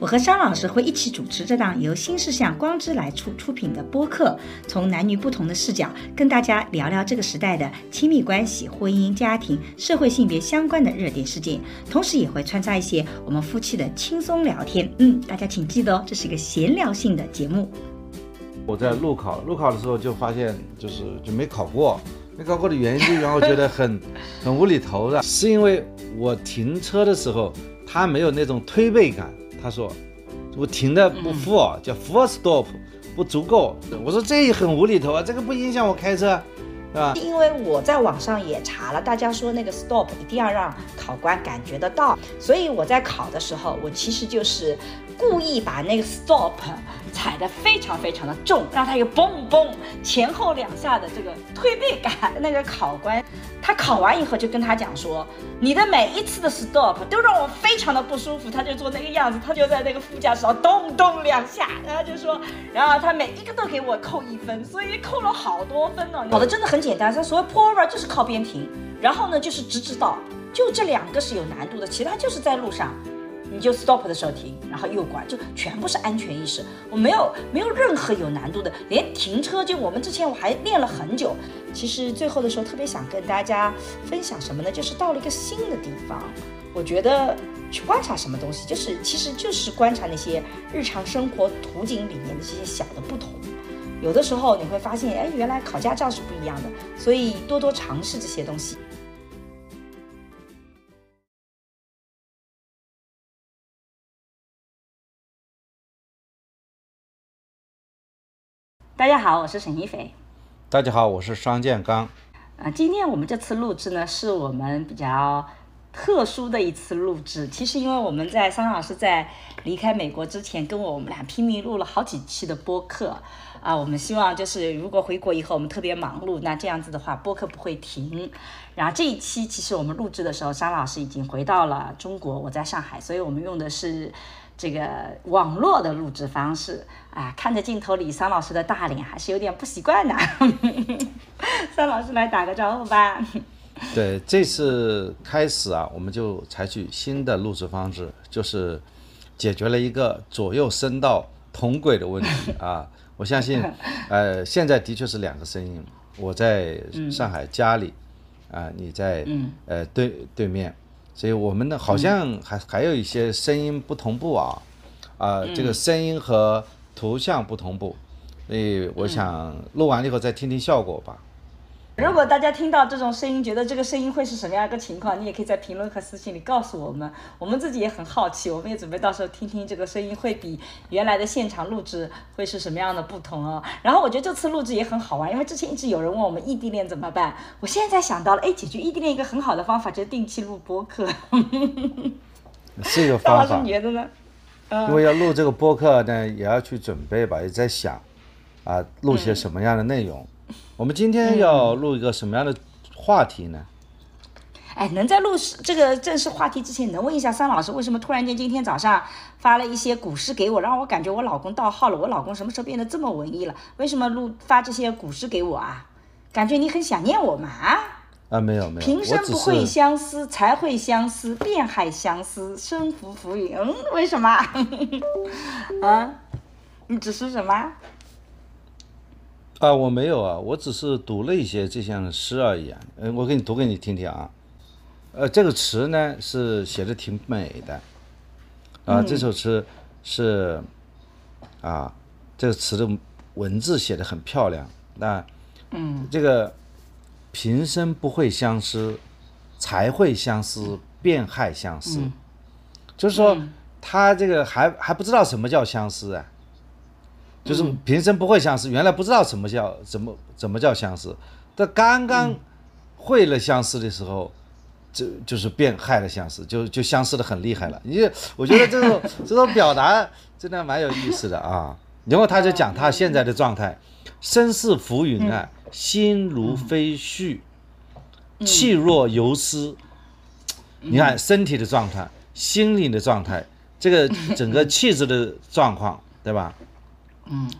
我和商老师会一起主持这档由新事项光之来出出品的播客，从男女不同的视角跟大家聊聊这个时代的亲密关系、婚姻、家庭、社会性别相关的热点事件，同时也会穿插一些我们夫妻的轻松聊天。嗯，大家请记得哦，这是一个闲聊性的节目。我在路考，路考的时候就发现，就是就没考过，没考过的原因就让我觉得很 很无厘头的，是因为我停车的时候，它没有那种推背感。他说：“我停的不 full，叫 full stop，不足够。”我说：“这也很无厘头啊，这个不影响我开车，是吧？”因为我在网上也查了，大家说那个 stop 一定要让考官感觉得到，所以我在考的时候，我其实就是故意把那个 stop 踩得非常非常的重，让他有嘣嘣前后两下的这个推背感。那个考官。他考完以后就跟他讲说，你的每一次的 stop 都让我非常的不舒服。他就做那个样子，他就在那个副驾驶上咚咚两下，然后就说，然后他每一个都给我扣一分，所以扣了好多分呢。考的真的很简单，他所谓 pull over 就是靠边停，然后呢就是直直道，就这两个是有难度的，其他就是在路上。你就 stop 的时候停，然后右拐，就全部是安全意识。我没有没有任何有难度的，连停车就我们之前我还练了很久。其实最后的时候特别想跟大家分享什么呢？就是到了一个新的地方，我觉得去观察什么东西，就是其实就是观察那些日常生活图景里面的这些小的不同。有的时候你会发现，哎，原来考驾照是不一样的。所以多多尝试这些东西。大家好，我是沈一斐。大家好，我是商建刚。啊，今天我们这次录制呢，是我们比较特殊的一次录制。其实，因为我们在桑老师在离开美国之前，跟我我们俩拼命录了好几期的播客。啊，我们希望就是如果回国以后我们特别忙碌，那这样子的话播客不会停。然后这一期其实我们录制的时候，商老师已经回到了中国，我在上海，所以我们用的是。这个网络的录制方式啊，看着镜头里桑老师的大脸，还是有点不习惯的。桑老师来打个招呼吧。对，这次开始啊，我们就采取新的录制方式，就是解决了一个左右声道同轨的问题啊。我相信，呃，现在的确是两个声音，我在上海家里，啊，你在呃对对面。所以我们的，好像还还有一些声音不同步啊，啊，这个声音和图像不同步，所以我想录完了以后再听听效果吧。如果大家听到这种声音，觉得这个声音会是什么样一个情况，你也可以在评论和私信里告诉我们。我们自己也很好奇，我们也准备到时候听听这个声音会比原来的现场录制会是什么样的不同哦。然后我觉得这次录制也很好玩，因为之前一直有人问我们异地恋怎么办，我现在想到了，哎，解决异地恋一个很好的方法就是定期录播客。是一个方法。你觉得呢？因为要录这个播客呢，也要去准备吧，也在想，啊，录些什么样的内容。我们今天要录一个什么样的话题呢？哎，能在录这个正式话题之前，能问一下桑老师，为什么突然间今天早上发了一些古诗给我，让我感觉我老公盗号了？我老公什么时候变得这么文艺了？为什么录发这些古诗给我啊？感觉你很想念我嘛？啊，没有没有，平生不会相思，才会相思，遍海相思，生浮浮云。嗯，为什么？啊，你只是什么？啊，我没有啊，我只是读了一些这项诗而已啊。嗯，我给你读给你听听啊。呃，这个词呢是写的挺美的，啊，这首词是啊，这个词的文字写的很漂亮。那嗯，这个平生不会相思，才会相思，便害相思。就是说，他这个还还不知道什么叫相思啊。就是平生不会相思，原来不知道什么叫怎么怎么叫相思，他刚刚会了相思的时候，就就是变害了相思，就就相思的很厉害了。你我觉得这种 这种表达真的蛮有意思的啊。然后他就讲他现在的状态，身似浮云啊，心如飞絮，气若游丝。你看身体的状态，心灵的状态这个整个气质的状况，对吧？嗯，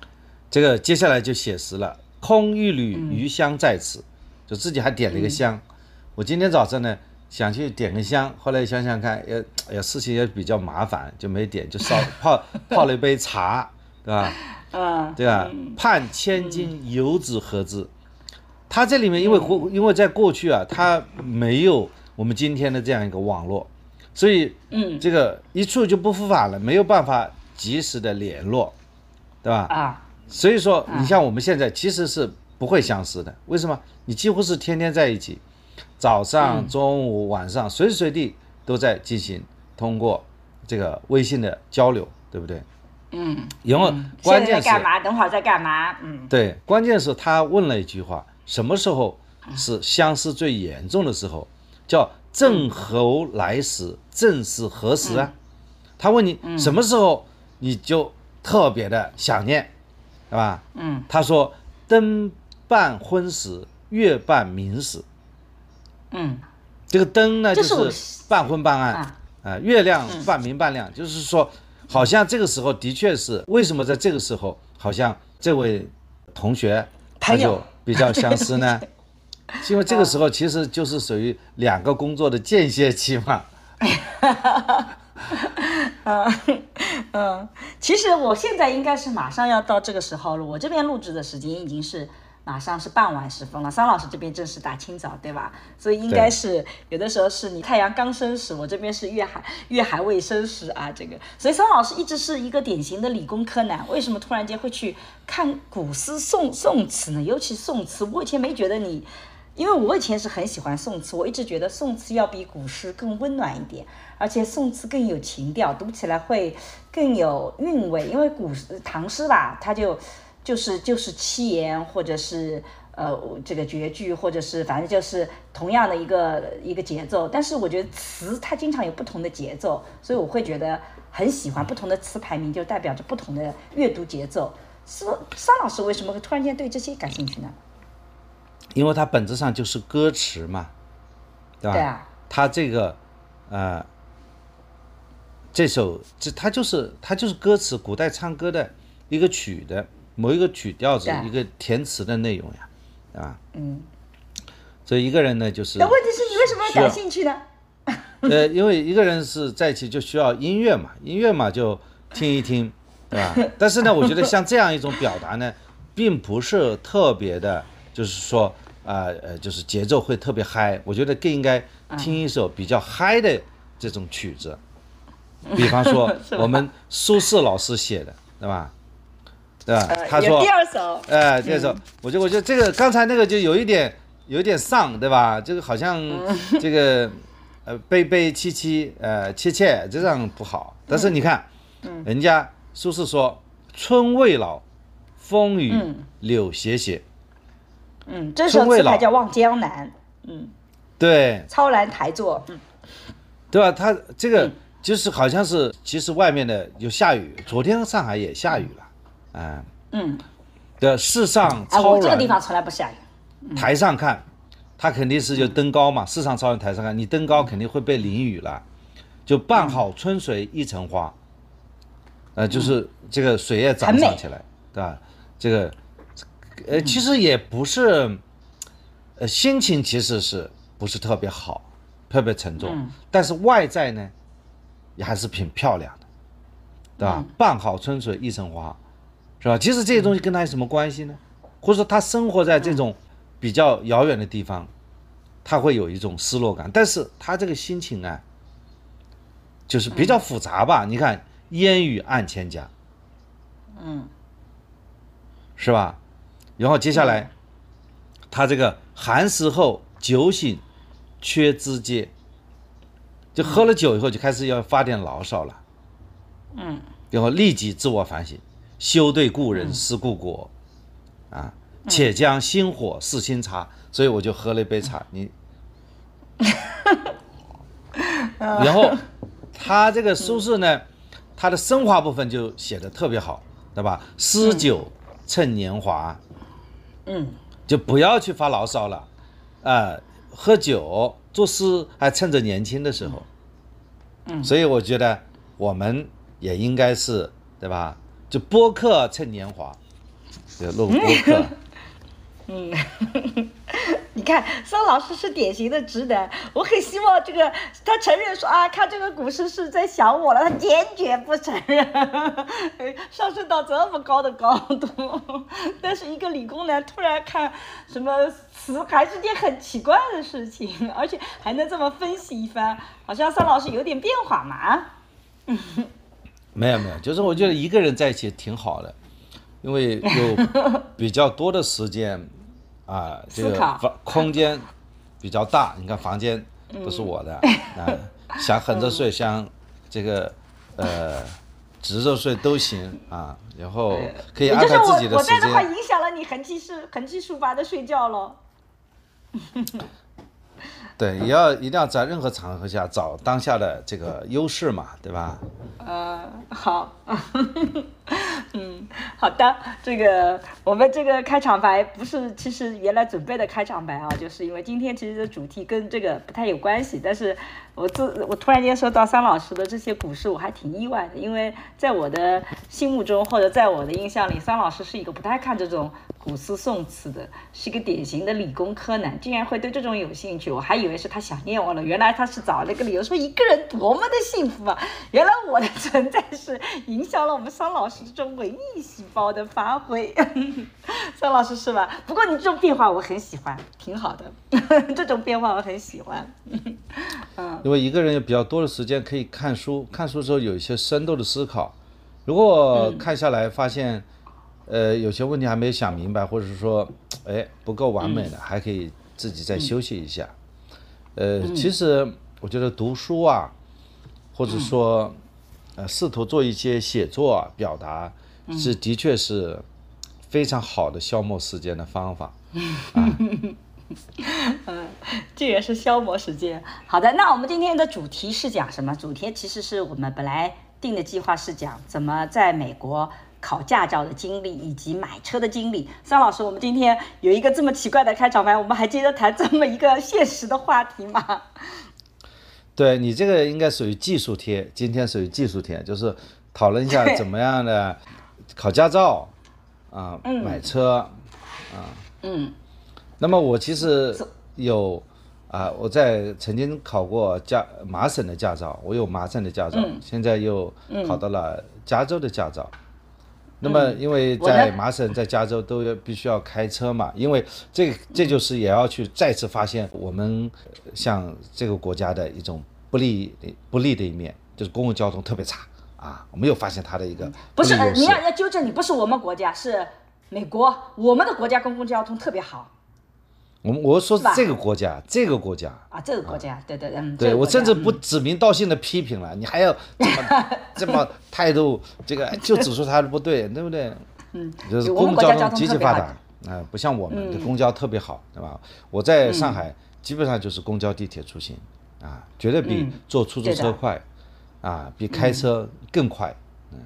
这个接下来就写实了，空一缕余香在此，就自己还点了一个香。我今天早上呢想去点个香，后来想想看，也哎呀事情也比较麻烦，就没点，就烧 泡泡了一杯茶，对吧？嗯，对吧？盼千金游子何之？他这里面因为过，因为在过去啊，他没有我们今天的这样一个网络，所以嗯。这个一触就不复返了，没有办法及时的联络，对吧？啊，所以说，你像我们现在其实是不会相识的，为什么？你几乎是天天在一起，早上、中午、晚上，随时随地都在进行通过这个微信的交流，对不对？嗯，然后关键是在在干嘛？等会儿在干嘛？嗯，对，关键是他问了一句话：什么时候是相思最严重的时候？叫正侯来时，正是何时啊？他问你什么时候你就特别的想念，对吧？嗯，他说灯半昏时，月半明时。嗯，这个灯呢，就是半昏半暗，啊啊、月亮半明半亮，就是说，好像这个时候的确是为什么在这个时候，好像这位同学他就比较相思呢？因为这个时候其实就是属于两个工作的间歇期嘛。嗯，其实我现在应该是马上要到这个时候了。我这边录制的时间已经是马上是傍晚时分了，桑老师这边正是大清早，对吧？所以应该是有的时候是你太阳刚升时，我这边是月还月还未升时啊。这个，所以桑老师一直是一个典型的理工科男。为什么突然间会去看古诗宋宋词呢？尤其宋词，我以前没觉得你。因为我以前是很喜欢宋词，我一直觉得宋词要比古诗更温暖一点，而且宋词更有情调，读起来会更有韵味。因为古唐诗吧，它就就是就是七言，或者是呃这个绝句，或者是反正就是同样的一个一个节奏。但是我觉得词它经常有不同的节奏，所以我会觉得很喜欢不同的词排名，就代表着不同的阅读节奏。是桑老师为什么会突然间对这些感兴趣呢？因为它本质上就是歌词嘛，对吧？对啊它这个，呃，这首这它就是它就是歌词，古代唱歌的一个曲的某一个曲调子，一个填词的内容呀，啊，嗯，所以一个人呢，就是那问题是你为什么要感兴趣呢？呃，因为一个人是在一起就需要音乐嘛，音乐嘛就听一听，对吧？但是呢，我觉得像这样一种表达呢，并不是特别的，就是说，啊呃，就是节奏会特别嗨。我觉得更应该听一首比较嗨的这种曲子，比方说我们苏轼老师写的，对吧？对吧？呃他说有第，二首，哎，这首，我觉得我觉得这个刚才那个就有一点有一点丧，对吧？这个好像这个呃悲悲戚戚呃切切这样不好。但是你看，人家苏轼说“春未老，风雨柳斜斜。嗯，这首词还叫《望江南》，嗯，”，对。超然台作，嗯，对吧？他这个就是好像是，其实外面的有下雨，昨天上海也下雨了，嗯、嗯，的，世上啊，超哎我这个地方从来不下雨，台上看，它肯定是就登高嘛，世上超人台上看，你登高肯定会被淋雨了，就半好春水一城花，呃，就是这个水也涨上起来，对吧？这个，呃，其实也不是，呃，心情其实是不是特别好，特别沉重，但是外在呢，也还是挺漂亮的，对吧？半好春水一城花，是吧？其实这些东西跟他有什么关系呢？或者说他生活在这种比较遥远的地方，他会有一种失落感，但是他这个心情啊，就是比较复杂吧。你看烟雨暗千家，嗯，是吧？然后接下来，他这个寒食后酒醒缺枝节，就喝了酒以后就开始要发点牢骚了，嗯，然后立即自我反省，休对故人思故国，啊，且将新火试新茶，所以我就喝了一杯茶，你，然后他这个苏轼呢，他的升华部分就写的特别好，对吧？诗酒趁年华，嗯，就不要去发牢骚了，啊、喝酒作诗还趁着年轻的时候，嗯，所以我觉得我们也应该是对吧？就播客趁年华，就录播客。嗯，你看桑老师是典型的直男，我很希望这个他承认说啊，看这个股市是在想我了，他坚决不承认，上升到这么高的高度，但是一个理工男突然看什么词，还是件很奇怪的事情，而且还能这么分析一番，好像桑老师有点变化嘛。没有没有，就是我觉得一个人在一起挺好的，因为有比较多的时间。啊，这个房空间比较大，你看房间都是我的，啊，想横着睡，想这个呃直着睡都行啊，然后可以安排自己的时间。我我在的话影响了你横七竖横七竖八的睡觉喽。对，也要一定要在任何场合下找当下的这个优势嘛，对吧？呃，好，嗯，好的，这个我们这个开场白不是其实原来准备的开场白啊，就是因为今天其实的主题跟这个不太有关系，但是我自我突然间收到桑老师的这些古诗，我还挺意外的，因为在我的心目中或者在我的印象里，桑老师是一个不太看这种。古诗宋词的，是一个典型的理工科男，竟然会对这种有兴趣，我还以为是他想念我了，原来他是找了个理由说一个人多么的幸福啊！原来我的存在是影响了我们桑老师这种文艺细胞的发挥，桑老师是吧？不过你这种变化我很喜欢，挺好的，这种变化我很喜欢。嗯，因为一个人有比较多的时间可以看书，看书之后有一些深度的思考，如果看下来发现。呃，有些问题还没有想明白，或者是说，哎，不够完美的，还可以自己再休息一下。呃，其实我觉得读书啊，或者说，呃，试图做一些写作啊、表达，是的确是非常好的消磨时间的方法。嗯，这也是消磨时间。好的，那我们今天的主题是讲什么？主题其实是我们本来定的计划是讲怎么在美国。考驾照的经历以及买车的经历，桑老师，我们今天有一个这么奇怪的开场白，我们还接着谈这么一个现实的话题吗？对你这个应该属于技术贴，今天属于技术贴，就是讨论一下怎么样的 考驾照啊，买车啊，嗯，那么我其实有啊，我在曾经考过驾麻省的驾照，我有麻省的驾照，现在又考到了加州的驾照。那么，因为在麻省、在加州都要必须要开车嘛，因为这这就是也要去再次发现我们像这个国家的一种不利不利的一面，就是公共交通特别差啊。我没有发现它的一个不是，你要要纠正你，不是我们国家，是美国，我们的国家公共交通特别好。我们我说是这个国家，这个国家啊，这个国家，对对嗯，对我甚至不指名道姓的批评了，你还要这么 这么态度，这个就指出他的不对，对不对？嗯，就是公共交通极其发达啊，不像我们的公交特别好，对吧？我在上海基本上就是公交、地铁出行啊，绝对比坐出租车快啊，比开车更快，嗯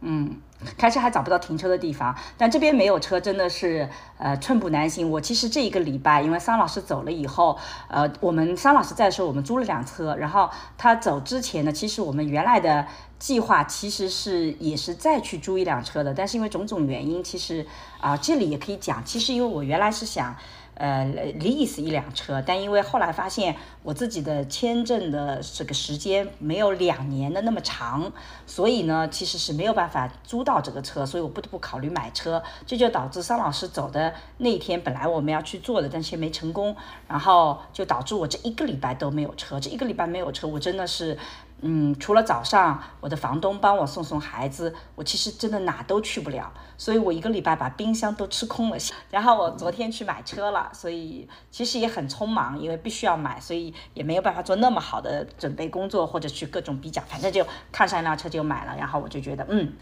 嗯。开车还找不到停车的地方，但这边没有车，真的是呃寸步难行。我其实这一个礼拜，因为桑老师走了以后，呃，我们桑老师在的时候，我们租了辆车。然后他走之前呢，其实我们原来的计划其实是也是再去租一辆车的，但是因为种种原因，其实啊这里也可以讲，其实因为我原来是想。呃，lease 一辆车，但因为后来发现我自己的签证的这个时间没有两年的那么长，所以呢，其实是没有办法租到这个车，所以我不得不考虑买车，这就导致桑老师走的那天，本来我们要去做的，但是没成功，然后就导致我这一个礼拜都没有车，这一个礼拜没有车，我真的是。嗯，除了早上我的房东帮我送送孩子，我其实真的哪都去不了，所以我一个礼拜把冰箱都吃空了。然后我昨天去买车了，所以其实也很匆忙，因为必须要买，所以也没有办法做那么好的准备工作或者去各种比较，反正就看上一辆车就买了。然后我就觉得，嗯，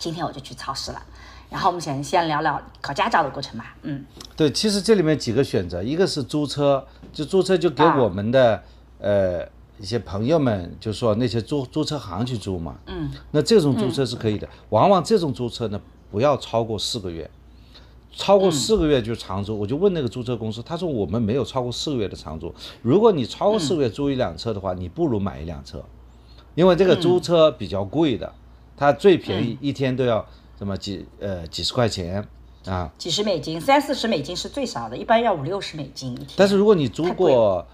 今天我就去超市了。然后我们先先聊聊考驾照的过程吧。嗯，对，其实这里面几个选择，一个是租车，就租车就给我们的呃。一些朋友们就说那些租租车行去租嘛，嗯，那这种租车是可以的。往往这种租车呢，不要超过四个月，超过四个月就长租。我就问那个租车公司，他说我们没有超过四个月的长租。如果你超过四个月租一辆车的话，你不如买一辆车，因为这个租车比较贵的，它最便宜一天都要什么几呃几十块钱啊。几十美金，三四十美金是最少的，一般要五六十美金一天。但是如果你租过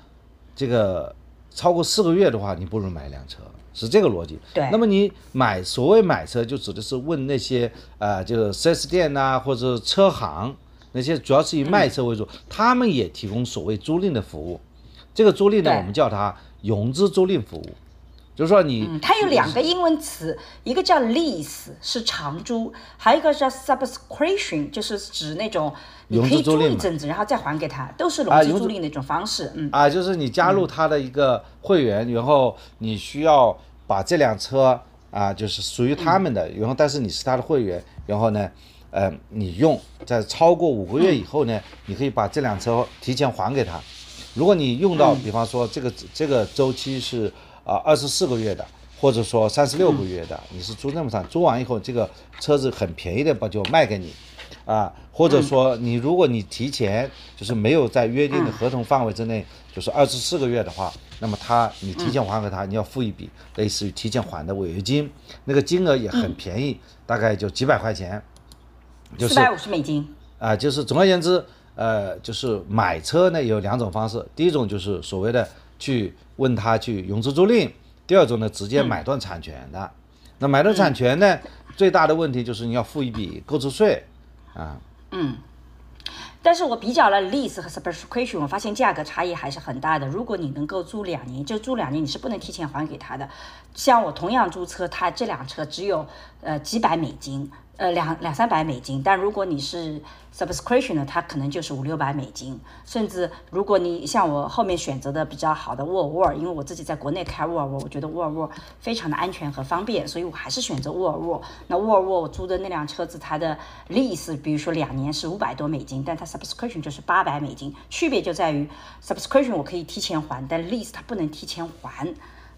这个超过四个月的话，你不如买一辆车，是这个逻辑。对那么你买所谓买车，就指的是问那些呃，就是 4S 店呐、或者车行那些，主要是以卖车为主，他们也提供所谓租赁的服务。这个租赁呢，我们叫它融资租赁服务，就是说你、嗯，它有两个英文词，一个叫 lease 是长租，还有一个叫 subscription，就是指那种你可以租赁一阵子，然后再还给他，都是融资啊融资租赁的一种方式。嗯，啊，就是你加入他的一个会员，然后你需要把这辆车啊，就是属于他们的，然后但是你是他的会员，然后呢，呃，你用在超过五个月以后呢，你可以把这辆车提前还给他。如果你用到，比方说这个这个周期是啊二十四个月的，或者说三十六个月的，你是租那么长，租完以后这个车子很便宜的把就卖给你，啊，或者说你如果你提前就是没有在约定的合同范围之内，就是二十四个月的话，那么他你提前还给他，你要付一笔类似于提前还的违约金，那个金额也很便宜，大概就几百块钱，就是四百五十美金。啊，就是总而言之，呃，就是买车呢有两种方式，第一种就是所谓的去问他去融资租赁，第二种呢直接买断产权的。那买断产权呢，最大的问题就是你要付一笔购置税啊。嗯但是我比较了 lease 和 subscription，我发现价格差异还是很大的。如果你能够租两年，就租两年，你是不能提前还给他的。像我同样租车，他这辆车只有呃几百美金，呃两两三百美金。但如果你是 subscription 呢，它可能就是五六百美金。甚至如果你像我后面选择的比较好的沃尔沃，因为我自己在国内开沃尔沃，我觉得沃尔沃非常的安全和方便，所以我还是选择沃尔沃。那沃尔沃我租的那辆车子，它的 lease 比如说两年是五百多美金，但它 subscription 就是八百美金，区别就在于 subscription 我可以提前还，但 lease 它不能提前还。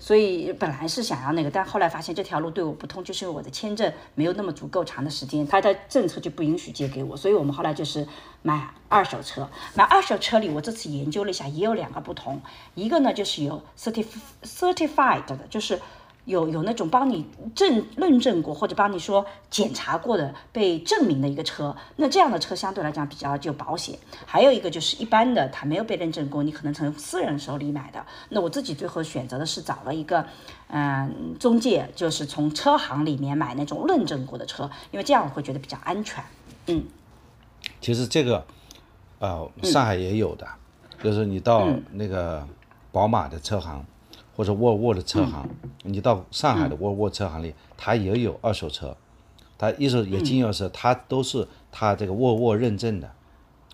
所以本来是想要那个，但后来发现这条路对我不通，就是因为我的签证没有那么足够长的时间，他的政策就不允许借给我，所以我们后来就是买二手车。买二手车里，我这次研究了一下，也有两个不同，一个呢就是有 certif certified 的，就是。有有那种帮你证论证过或者帮你说检查过的被证明的一个车，那这样的车相对来讲比较就保险。还有一个就是一般的，它没有被认证过，你可能从私人手里买的。那我自己最后选择的是找了一个，嗯，中介，就是从车行里面买那种认证过的车，因为这样我会觉得比较安全。嗯，其实这个，呃，上海也有的，就是你到嗯那个宝马的车行。或者沃尔沃的车行，你到上海的沃尔沃车行里，它也有二手车，它一手也经销车，它都是它这个沃尔沃认证的，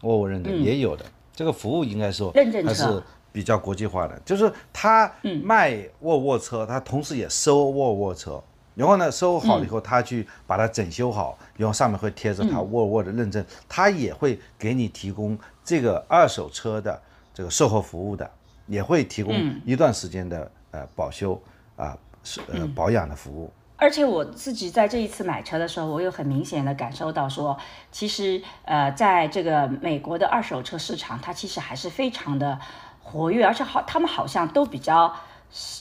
沃尔沃认证也有的，这个服务应该说认证车。还是比较国际化的，就是他卖沃尔沃车，他同时也收沃尔沃车，然后呢收好了以后，他去把它整修好，然后上面会贴着他沃尔沃的认证，他也会给你提供这个二手车的这个售后服务的。也会提供一段时间的、呃保修啊是呃保养的服务。而且我自己在这一次买车的时候，我有很明显的感受到说，其实呃，在这个美国的二手车市场，它其实还是非常的活跃，而且好，他们好像都比较。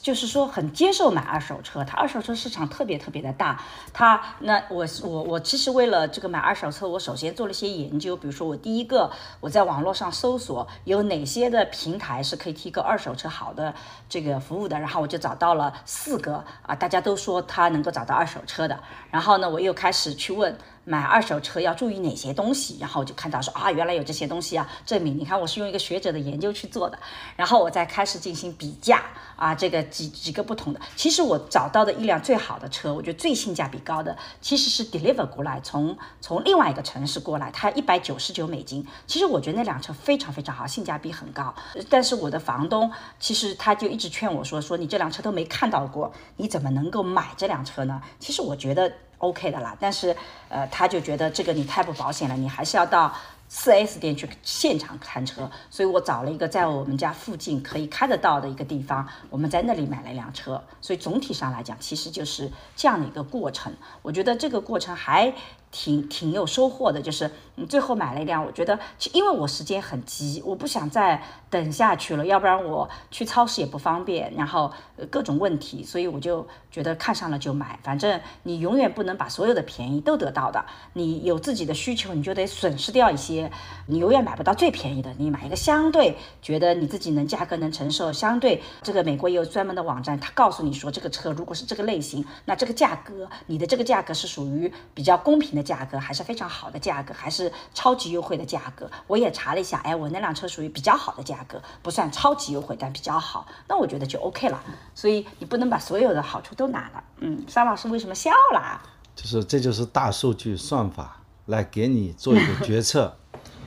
就是说很接受买二手车，它二手车市场特别特别的大。它那我我我其实为了这个买二手车，我首先做了一些研究，比如说我第一个我在网络上搜索有哪些的平台是可以提供二手车好的这个服务的，然后我就找到了四个啊，大家都说他能够找到二手车的。然后呢，我又开始去问。买二手车要注意哪些东西？然后我就看到说啊，原来有这些东西啊，证明你看我是用一个学者的研究去做的，然后我再开始进行比价啊，这个几几个不同的。其实我找到的一辆最好的车，我觉得最性价比高的，其实是 deliver 过来，从从另外一个城市过来，它一百九十九美金。其实我觉得那辆车非常非常好，性价比很高。但是我的房东其实他就一直劝我说，说你这辆车都没看到过，你怎么能够买这辆车呢？其实我觉得。OK 的啦，但是呃，他就觉得这个你太不保险了，你还是要到四 S 店去现场看车，所以我找了一个在我们家附近可以看得到的一个地方，我们在那里买了一辆车。所以总体上来讲，其实就是这样的一个过程。我觉得这个过程还。挺挺有收获的，就是你最后买了一辆，我觉得，因为我时间很急，我不想再等下去了，要不然我去超市也不方便，然后各种问题，所以我就觉得看上了就买。反正你永远不能把所有的便宜都得到的，你有自己的需求，你就得损失掉一些，你永远买不到最便宜的。你买一个相对觉得你自己能价格能承受，相对这个美国也有专门的网站，他告诉你说这个车如果是这个类型，那这个价格，你的这个价格是属于比较公平。的价格还是非常好的价格，还是超级优惠的价格。我也查了一下，哎，我那辆车属于比较好的价格，不算超级优惠，但比较好。那我觉得就 OK 了。所以你不能把所有的好处都拿了。嗯，桑老师为什么笑了？就是这就是大数据算法来给你做一个决策，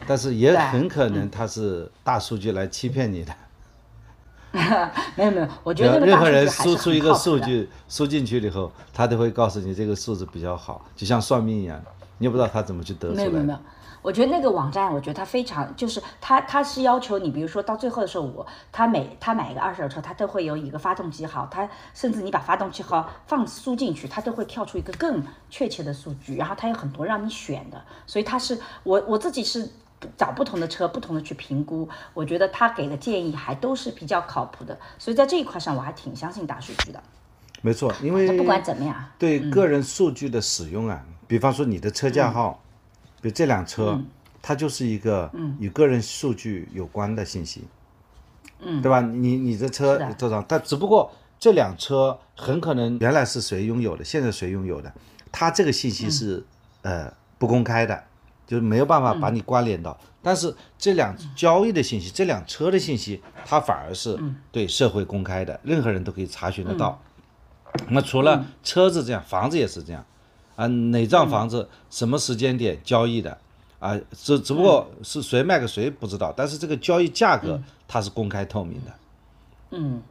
但是也 很可能它是大数据来欺骗你的。没有没有，我觉得任何人输出一个数据输进去了以后，他都会告诉你这个数字比较好，就像算命一样，你也不知道他怎么去得出来。没有没有没有，我觉得那个网站，我觉得它非常，就是它它是要求你，比如说到最后的时候，我他每他买一个二手车，他都会有一个发动机号，他甚至你把发动机号放输进去，他都会跳出一个更确切的数据，然后他有很多让你选的，所以他是我我自己是。找不同的车，不同的去评估，我觉得他给的建议还都是比较靠谱的，所以在这一块上我还挺相信大数据的。没错，因为不管怎么样，对个人数据的使用啊，比方说你的车架号，比如这辆车，它就是一个与个人数据有关的信息，嗯，对吧？你你的车多少？但只不过这辆车很可能原来是谁拥有的，现在谁拥有的，它这个信息是呃不公开的。就是没有办法把你关联到，但是这辆交易的信息，这辆车的信息，它反而是对社会公开的，任何人都可以查询得到。那除了车子这样，房子也是这样，啊，哪幢房子什么时间点交易的，啊，只只不过是谁卖给谁不知道，但是这个交易价格它是公开透明的。嗯。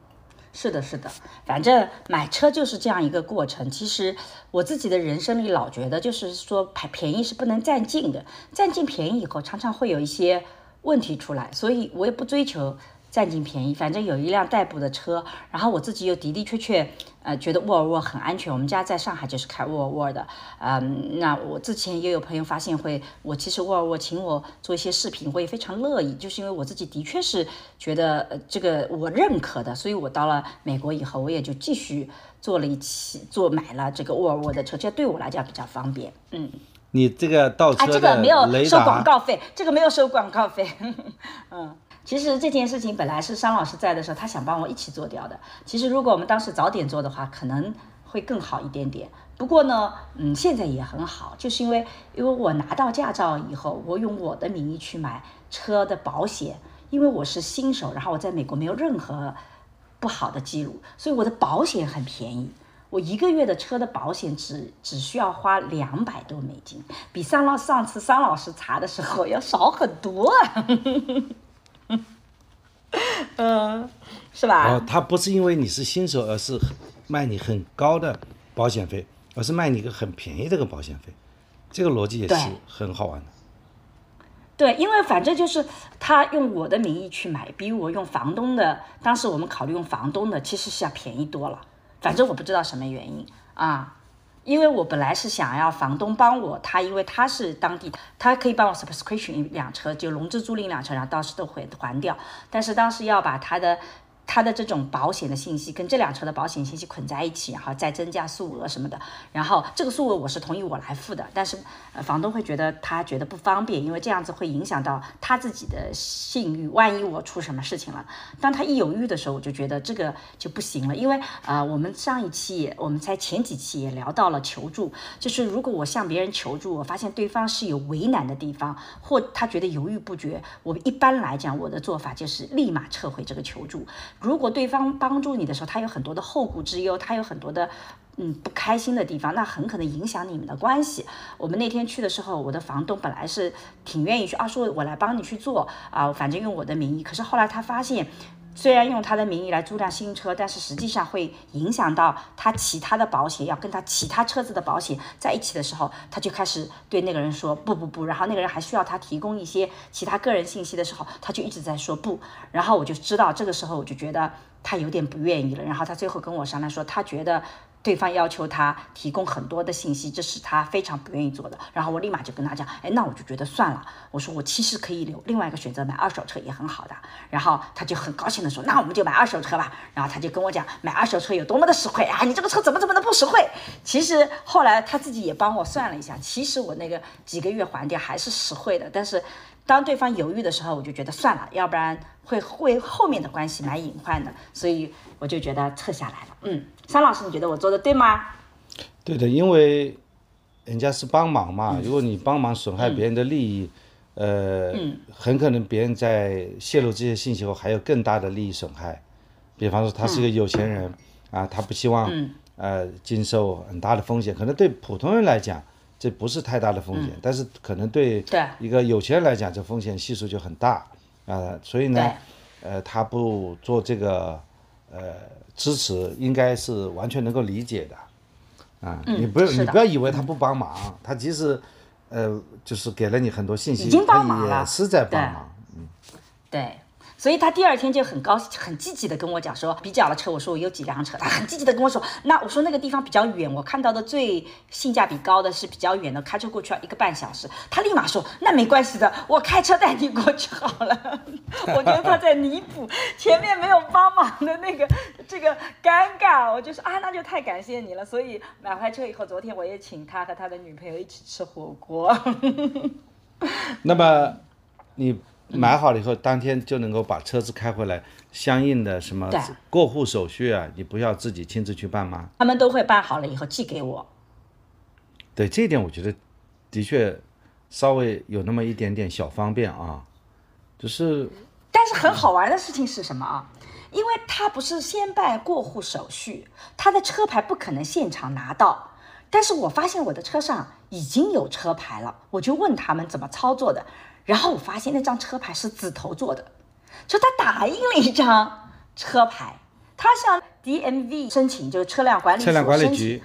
是的，是的，反正买车就是这样一个过程。其实我自己的人生里老觉得，就是说便便宜是不能占尽的，占尽便宜以后，常常会有一些问题出来，所以我也不追求。占尽便宜，反正有一辆代步的车，然后我自己又的的确确，呃，觉得沃尔沃很安全。我们家在上海就是开沃尔沃的，嗯，那我之前也有朋友发现会，我其实沃尔沃请我做一些视频，我也非常乐意，就是因为我自己的确是觉得呃这个我认可的，所以我到了美国以后，我也就继续做了一期，做买了这个沃尔沃的车，这对我来讲比较方便。嗯，你这个倒车的这个没有收广告费，这个没有收广告费，嗯。其实这件事情本来是商老师在的时候，他想帮我一起做掉的。其实如果我们当时早点做的话，可能会更好一点点。不过呢，嗯，现在也很好，就是因为因为我拿到驾照以后，我用我的名义去买车的保险，因为我是新手，然后我在美国没有任何不好的记录，所以我的保险很便宜。我一个月的车的保险只只需要花两百多美金，比上老上次桑老师查的时候要少很多啊。嗯，是吧？哦，他不是因为你是新手，而是卖你很高的保险费，而是卖你一个很便宜的个保险费，这个逻辑也是很好玩的。对，因为反正就是他用我的名义去买，比我用房东的，当时我们考虑用房东的，其实是要便宜多了。反正我不知道什么原因啊。因为我本来是想要房东帮我，他因为他是当地，他可以帮我 subscription 一辆车，就融资租赁一辆车，然后到时都会还掉。但是当时要把他的。他的这种保险的信息跟这辆车的保险信息捆在一起，然后再增加数额什么的，然后这个数额我是同意我来付的，但是呃房东会觉得他觉得不方便，因为这样子会影响到他自己的信誉，万一我出什么事情了，当他一犹豫的时候，我就觉得这个就不行了，因为呃我们上一期我们在前几期也聊到了求助，就是如果我向别人求助，我发现对方是有为难的地方，或他觉得犹豫不决，我一般来讲我的做法就是立马撤回这个求助。如果对方帮助你的时候，他有很多的后顾之忧，他有很多的。嗯，不开心的地方，那很可能影响你们的关系。我们那天去的时候，我的房东本来是挺愿意去，啊，说我来帮你去做啊，反正用我的名义。可是后来他发现，虽然用他的名义来租辆新车，但是实际上会影响到他其他的保险，要跟他其他车子的保险在一起的时候，他就开始对那个人说不不不，然后那个人还需要他提供一些其他个人信息的时候，他就一直在说不，然后我就知道这个时候我就觉得他有点不愿意了，然后他最后跟我商量说，他觉得。对方要求他提供很多的信息，这是他非常不愿意做的。然后我立马就跟他讲，哎，那我就觉得算了。我说我其实可以留另外一个选择，买二手车也很好的。然后他就很高兴的说，那我们就买二手车吧。然后他就跟我讲，买二手车有多么的实惠啊！你这个车怎么怎么的不实惠？其实后来他自己也帮我算了一下，其实我那个几个月还掉还是实惠的。但是当对方犹豫的时候，我就觉得算了，要不然会为后面的关系埋隐患的。所以我就觉得撤下来了。嗯。桑老师，你觉得我做的对吗？对的，因为人家是帮忙嘛。如果你帮忙损害别人的利益，呃，很可能别人在泄露这些信息后还有更大的利益损害。比方说，他是个有钱人啊，他不希望呃经受很大的风险。可能对普通人来讲，这不是太大的风险，但是可能对一个有钱人来讲，这风险系数就很大啊。所以呢，呃，他不做这个呃。支持应该是完全能够理解的，啊，你不要你不要以为他不帮忙，他即使，呃，就是给了你很多信息，他也是在帮忙，嗯，对。所以他第二天就很高、很积极的跟我讲说，比较了车，我说我有几辆车，他很积极的跟我说，那我说那个地方比较远，我看到的最性价比高的是比较远的，开车过去要一个半小时。他立马说，那没关系的，我开车带你过去好了。我觉得他在弥补前面没有帮忙的那个这个尴尬，我就说啊，那就太感谢你了。所以买回车以后，昨天我也请他和他的女朋友一起吃火锅。那么你。买好了以后，当天就能够把车子开回来，相应的什么过户手续啊，你不要自己亲自去办吗？他们都会办好了以后寄给我。对这一点，我觉得的确稍微有那么一点点小方便啊，就是。但是很好玩的事情是什么啊？因为他不是先办过户手续，他的车牌不可能现场拿到。但是我发现我的车上已经有车牌了，我就问他们怎么操作的。然后我发现那张车牌是紫头做的，就他打印了一张车牌，他向 DMV 申请，就是车辆管理车辆管理局。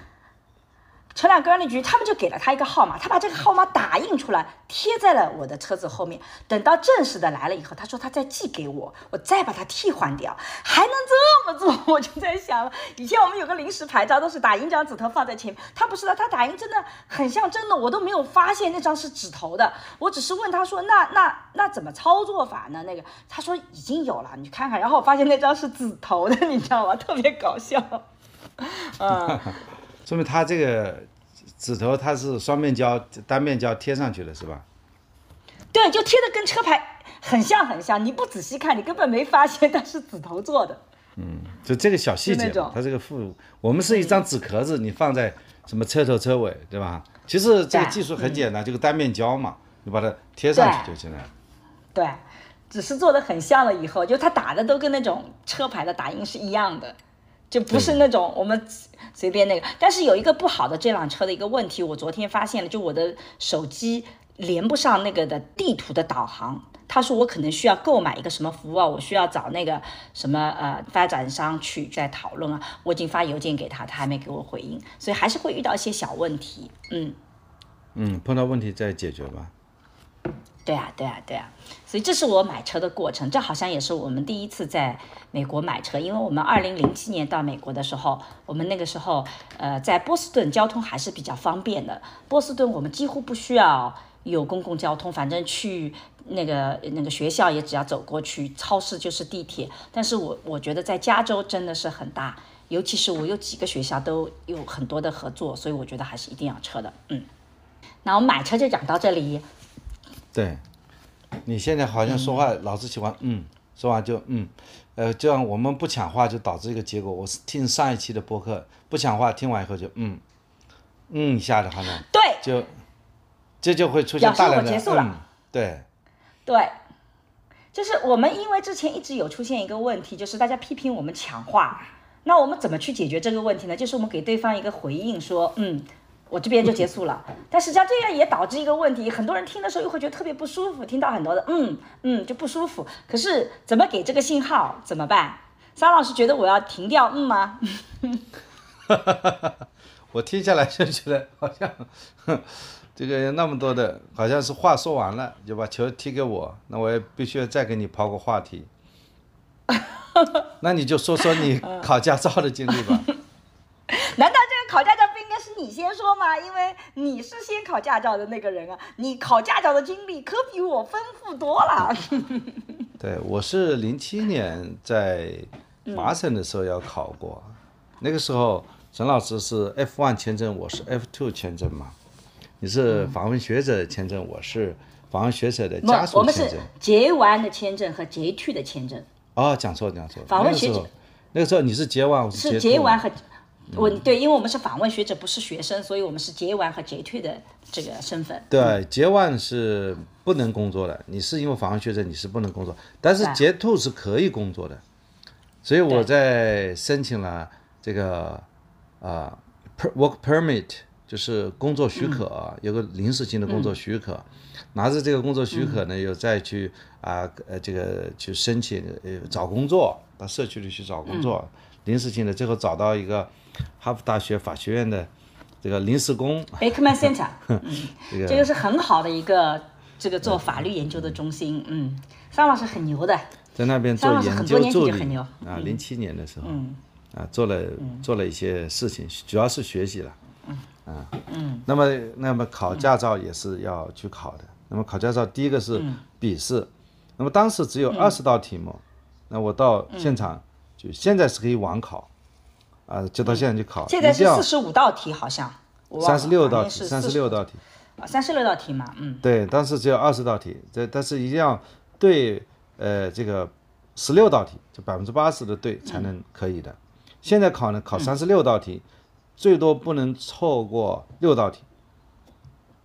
车辆管理局，他们就给了他一个号码，他把这个号码打印出来，贴在了我的车子后面。等到正式的来了以后，他说他再寄给我，我再把它替换掉，还能这么做？我就在想，以前我们有个临时牌照，都是打印张纸头放在前面，他不是的，他打印真的很像真的，我都没有发现那张是纸头的。我只是问他说，那那那怎么操作法呢？那个他说已经有了，你去看看。然后我发现那张是纸头的，你知道吗？特别搞笑，嗯。说明它这个纸头它是双面胶、单面胶贴上去的，是吧？对，就贴的跟车牌很像很像，你不仔细看，你根本没发现它是纸头做的。嗯，就这个小细节，它这个附，我们是一张纸壳子，你放在什么车头车尾，对吧？其实这个技术很简单，就是单面胶嘛，你把它贴上去就行了。对，只是做的很像了以后，就它打的都跟那种车牌的打印是一样的。就不是那种我们随便那个，但是有一个不好的这辆车的一个问题，我昨天发现了，就我的手机连不上那个的地图的导航。他说我可能需要购买一个什么服务啊，我需要找那个什么呃发展商去再讨论啊。我已经发邮件给他，他还没给我回应，所以还是会遇到一些小问题。嗯嗯，碰到问题再解决吧。对啊，对啊，对啊，所以这是我买车的过程，这好像也是我们第一次在美国买车，因为我们二零零七年到美国的时候，我们那个时候，呃，在波士顿交通还是比较方便的。波士顿我们几乎不需要有公共交通，反正去那个那个学校也只要走过去，超市就是地铁。但是我我觉得在加州真的是很大，尤其是我有几个学校都有很多的合作，所以我觉得还是一定要车的。嗯，那我们买车就讲到这里。对，你现在好像说话老是喜欢嗯，说完就嗯，呃，这样我们不抢话就导致一个结果。我是听上一期的播客，不抢话听完以后就嗯，嗯一下的话呢，对，就这就会出现大量的嗯，对，对，就是我们因为之前一直有出现一个问题，就是大家批评我们抢话，那我们怎么去解决这个问题呢？就是我们给对方一个回应，说嗯。我这边就结束了。但实际上这样也导致一个问题，很多人听的时候又会觉得特别不舒服，听到很多的嗯嗯就不舒服。可是怎么给这个信号？怎么办？张老师觉得我要停掉嗯吗？我听下来就觉得好像，这个那么多的，好像是话说完了，就把球踢给我，那我也必须要再给你抛个话题。那你就说说你考驾照的经历吧。难道这个考驾照该是你先说嘛？因为你是先考驾照的那个人啊，你考驾照的经历可比我丰富多了。对，我是零七年在麻省的时候要考过，那个时候陈老师是 F1 签证，我是 F2 签证嘛。你是访问学者签证，我是访问学者的家属我们是属签证。J 1的签证和 J 去的签证，哦，讲错讲错。访问学者那个时候，你是结完，我是结 J 兔1和我对，因为我们是访问学者，不是学生，所以我们是 J 1和 J 2的这个身份。对，结完是不能工作的，你是因为访问学者你是不能工作，但是对。结兔是可以工作的，所以我在申请了这个啊、work permit，就是工作许可，嗯。有个临时性的工作许可，拿着这个工作许可嗯。呢，又再去啊呃这个去申请呃找工作，到社区里去找工作，嗯。临时性的，最后找到一个哈佛大学法学院的这个临时工，Beckman Center，这个这个是很好的一个这个做法律研究的中心。嗯，桑老师很牛的。在那边做研很多年前究助理就很牛。啊，零七年的时候，嗯。啊，做了做了一些事情，主要是学习了，啊，那么那么考驾照也是要去考的，那么考驾照第一个是笔试，那么当时只有二十道题目，那我到现场就现在是可以网考，啊，就到现在去考，现在是四十五道题，好像三十六道题，三十六道题。三十六道题嘛，嗯，对，当时只有二十道题，这但是一定要对呃这个十六道题，就百分之八十的对才能可以的。现在考呢，考三十六道题，最多不能错过六道题。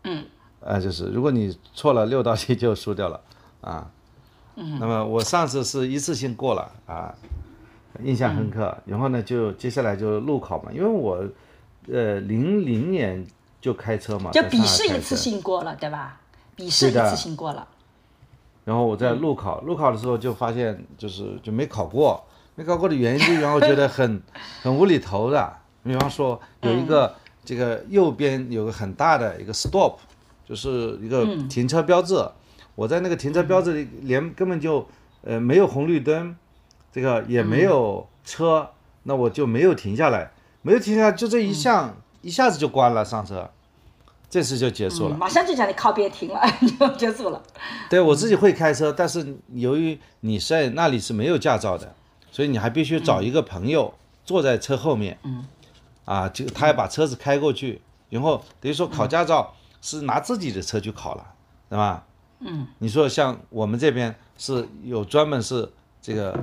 嗯，呃，就是如果你错了六道题就输掉了啊。嗯，那么我上次是一次性过了啊，印象深刻。然后呢，就接下来就路考嘛，因为我呃零零年就开车嘛，就笔试一次性过了，对吧？笔试一次性过了，然后我在路考，路考的时候就发现就是就没考过，没考过的原因就 让我觉得很很无厘头的。比方说有一个这个右边有个很大的一个 stop，就是一个停车标志，我在那个停车标志里连根本就呃没有红绿灯，这个也没有车，那我就没有停下来，没有停下来，就这一项、一下子就关了上车，这次就结束了。嗯马上就叫你靠边停了，就结束了。对我自己会开车，但是由于你在那里是没有驾照的，所以你还必须找一个朋友坐在车后面。嗯。啊，就他要把车子开过去，然后等于说考驾照是拿自己的车去考了，对吧？嗯。你说像我们这边是有专门是这个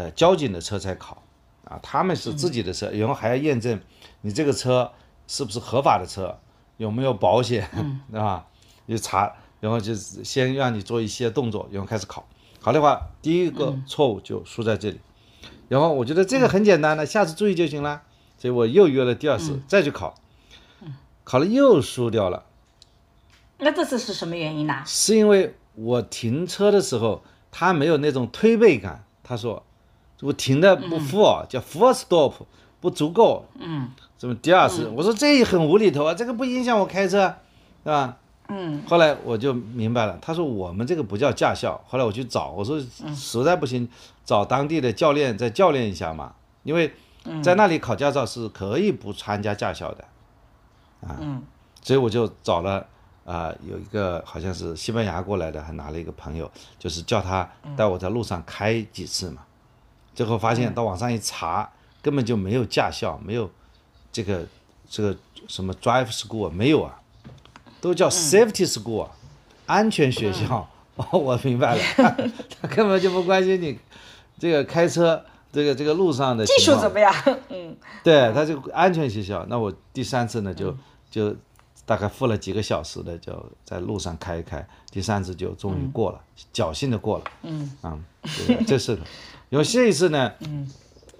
呃交警的车才考，啊，他们是自己的车，然后还要验证你这个车是不是合法的车，有没有保险，对吧？就查，然后就是先让你做一些动作，然后开始考。考的话，第一个错误就输在这里。然后我觉得这个很简单的，下次注意就行了。所以我又约了第二次、再去考，考了又输掉了，那这次是什么原因呢？是因为我停车的时候他没有那种推背感。他说我停的不 full，、叫 full stop 不足够。嗯。这么第二次，我说这也很无厘头啊，这个不影响我开车，对吧？嗯。后来我就明白了，他说我们这个不叫驾校。后来我去找，我说实在不行，找当地的教练再教练一下嘛，因为在那里考驾照是可以不参加驾校的，啊，所以我就找了啊、有一个好像是西班牙过来的，还拿了一个朋友，就是叫他带我在路上开几次嘛，最后发现到网上一查，根本就没有驾校，没有这个这个什么 drive school 没有啊。都叫 safety school，、啊，安全学校。哦，我明白了，他根本就不关心你这个开车这个这个路上的技术怎么样？嗯，对，他就安全学校。那我第三次呢，就就大概付了几个小时的，就在路上开一开。第三次就终于过了，侥幸的过了。嗯啊，这个这是的。因为这一次呢，嗯，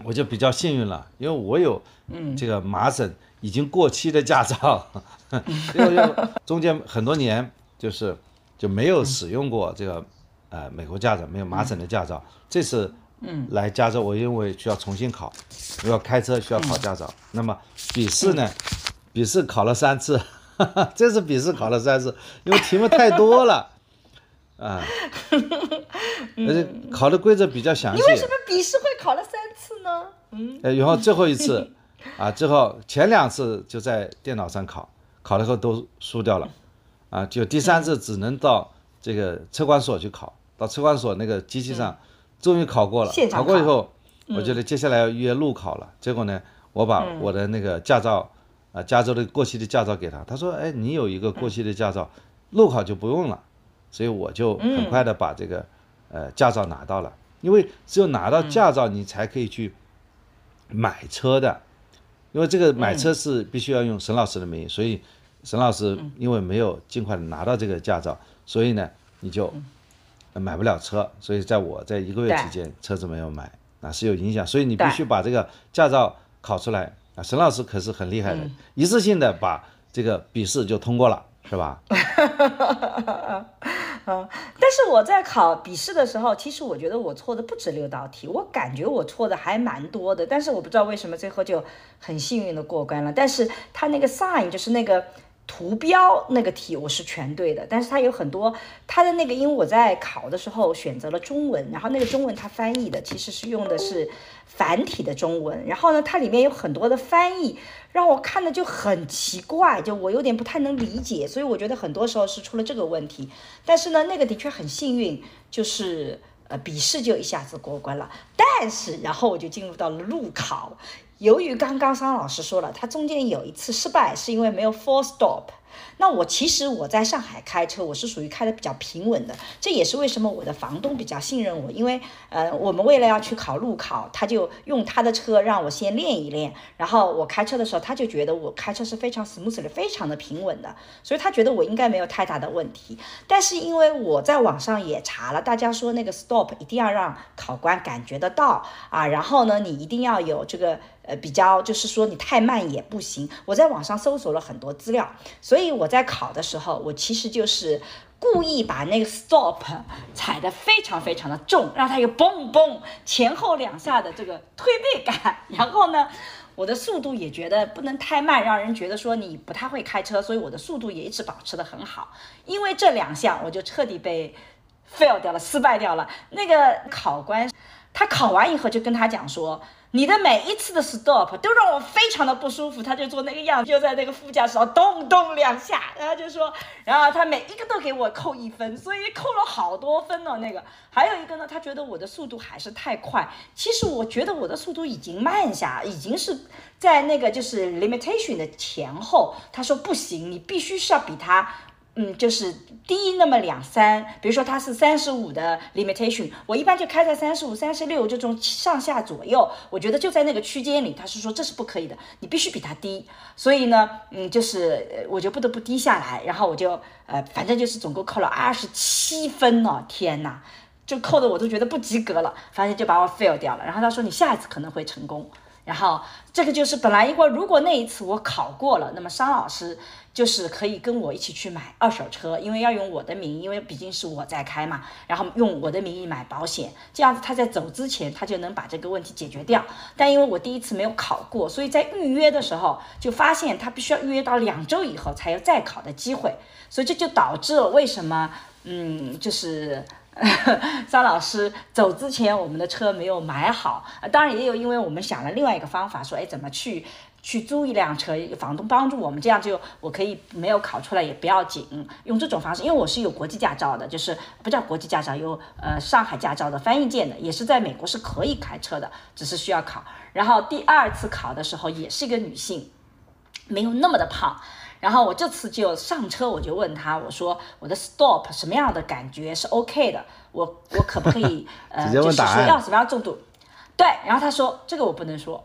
我就比较幸运了，因为我有这个麻省已经过期的驾照，因为中间很多年就是就没有使用过这个呃美国驾照，没有麻省的驾照。这次嗯来加州，我因为需要重新考，我要开车需要考驾照。那么笔试呢？笔试考了三次，这次笔试考了三次，因为题目太多了。啊，而且考的规则比较详细。你为什么笔试会考了三次呢？嗯，然后最后一次，啊，最后前两次就在电脑上考，考了后都输掉了，啊，就第三次只能到这个车管所去考，到车管所那个机器上，终于考过了。考过以后，我觉得接下来要约路考了。结果呢，我把我的那个驾照，啊，加州的过期的驾照给他，他说，哎，你有一个过期的驾照，路考就不用了。所以我就很快的把这个，呃，驾照拿到了。因为只有拿到驾照，你才可以去买车的。因为这个买车是必须要用沈老师的名义，所以沈老师因为没有尽快的拿到这个驾照，所以呢，你就买不了车。所以在我在一个月期间，车子没有买，那是有影响。所以你必须把这个驾照考出来啊！沈老师可是很厉害的，一次性的把这个笔试就通过了。是吧？嗯，但是我在考笔试的时候，其实我觉得我错的不止六道题，我感觉我错的还蛮多的。但是我不知道为什么最后就很幸运的过关了。但是他那个 sign 就是那个图标那个题，我是全对的。但是它有很多它的那个，因为我在考的时候选择了中文，然后那个中文它翻译的其实是用的是繁体的中文，然后呢，它里面有很多的翻译。让我看的就很奇怪，就我有点不太能理解，所以我觉得很多时候是出了这个问题。但是呢，那个的确很幸运，就是呃笔试就一下子过关了。但是然后我就进入到了路考，由于刚刚桑老师说了，他中间有一次失败是因为没有 full stop。那我其实我在上海开车，我是属于开的比较平稳的，这也是为什么我的房东比较信任我，因为呃，我们为了要去考路考，他就用他的车让我先练一练，然后我开车的时候，他就觉得我开车是非常 smooth 的，非常的平稳的，所以他觉得我应该没有太大的问题。但是因为我在网上也查了，大家说那个 stop 一定要让考官感觉得到啊，然后呢，你一定要有这个。呃，比较就是说你太慢也不行。我在网上搜索了很多资料，所以所以我在考的时候，我其实就是故意把那个 stop 踩得非常非常的重，让它有嘣嘣前后两下的这个推背感。然后呢，我的速度也觉得不能太慢，让人觉得说你不太会开车，所以我的速度也一直保持得很好。因为这两项，我就彻底被 fail 掉了，失败掉了。那个考官他考完以后就跟他讲说。你的每一次的 stop 都让我非常的不舒服，他就做那个样子，就在那个副驾驶上咚咚两下，然后就说，然后他每一个都给我扣一分，所以扣了好多分呢。那个还有一个呢，他觉得我的速度还是太快，其实我觉得我的速度已经慢下，已经是在那个就是 limitation 的前后。他说不行，你必须是要比他。嗯，就是低那么两三，比如说它是三十五的 limitation，我一般就开在三十五、三十六这种上下左右，我觉得就在那个区间里。他是说这是不可以的，你必须比它低。所以呢，嗯，就是我就不得不低下来，然后我就呃，反正就是总共扣了二十七分呢，天哪，就扣的我都觉得不及格了，反正就把我 fail 掉了。然后他说你下一次可能会成功。然后这个就是本来因为如果那一次我考过了，那么商老师就是可以跟我一起去买二手车，因为要用我的名义，因为毕竟是我在开嘛，然后用我的名义买保险，这样子他在走之前他就能把这个问题解决掉。但因为我第一次没有考过，所以在预约的时候就发现他必须要预约到两周以后才有再考的机会，所以这就导致了为什么嗯就是。张老师走之前，我们的车没有买好，当然也有，因为我们想了另外一个方法，说，哎，怎么去去租一辆车，房东帮助我们，这样就我可以没有考出来也不要紧，用这种方式，因为我是有国际驾照的，就是不叫国际驾照，有呃上海驾照的翻译件的，也是在美国是可以开车的，只是需要考。然后第二次考的时候，也是一个女性，没有那么的胖。然后我这次就上车，我就问他，我说我的 stop 什么样的感觉是 OK 的，我我可不可以呃，就是说要什么样重度？对，然后他说这个我不能说，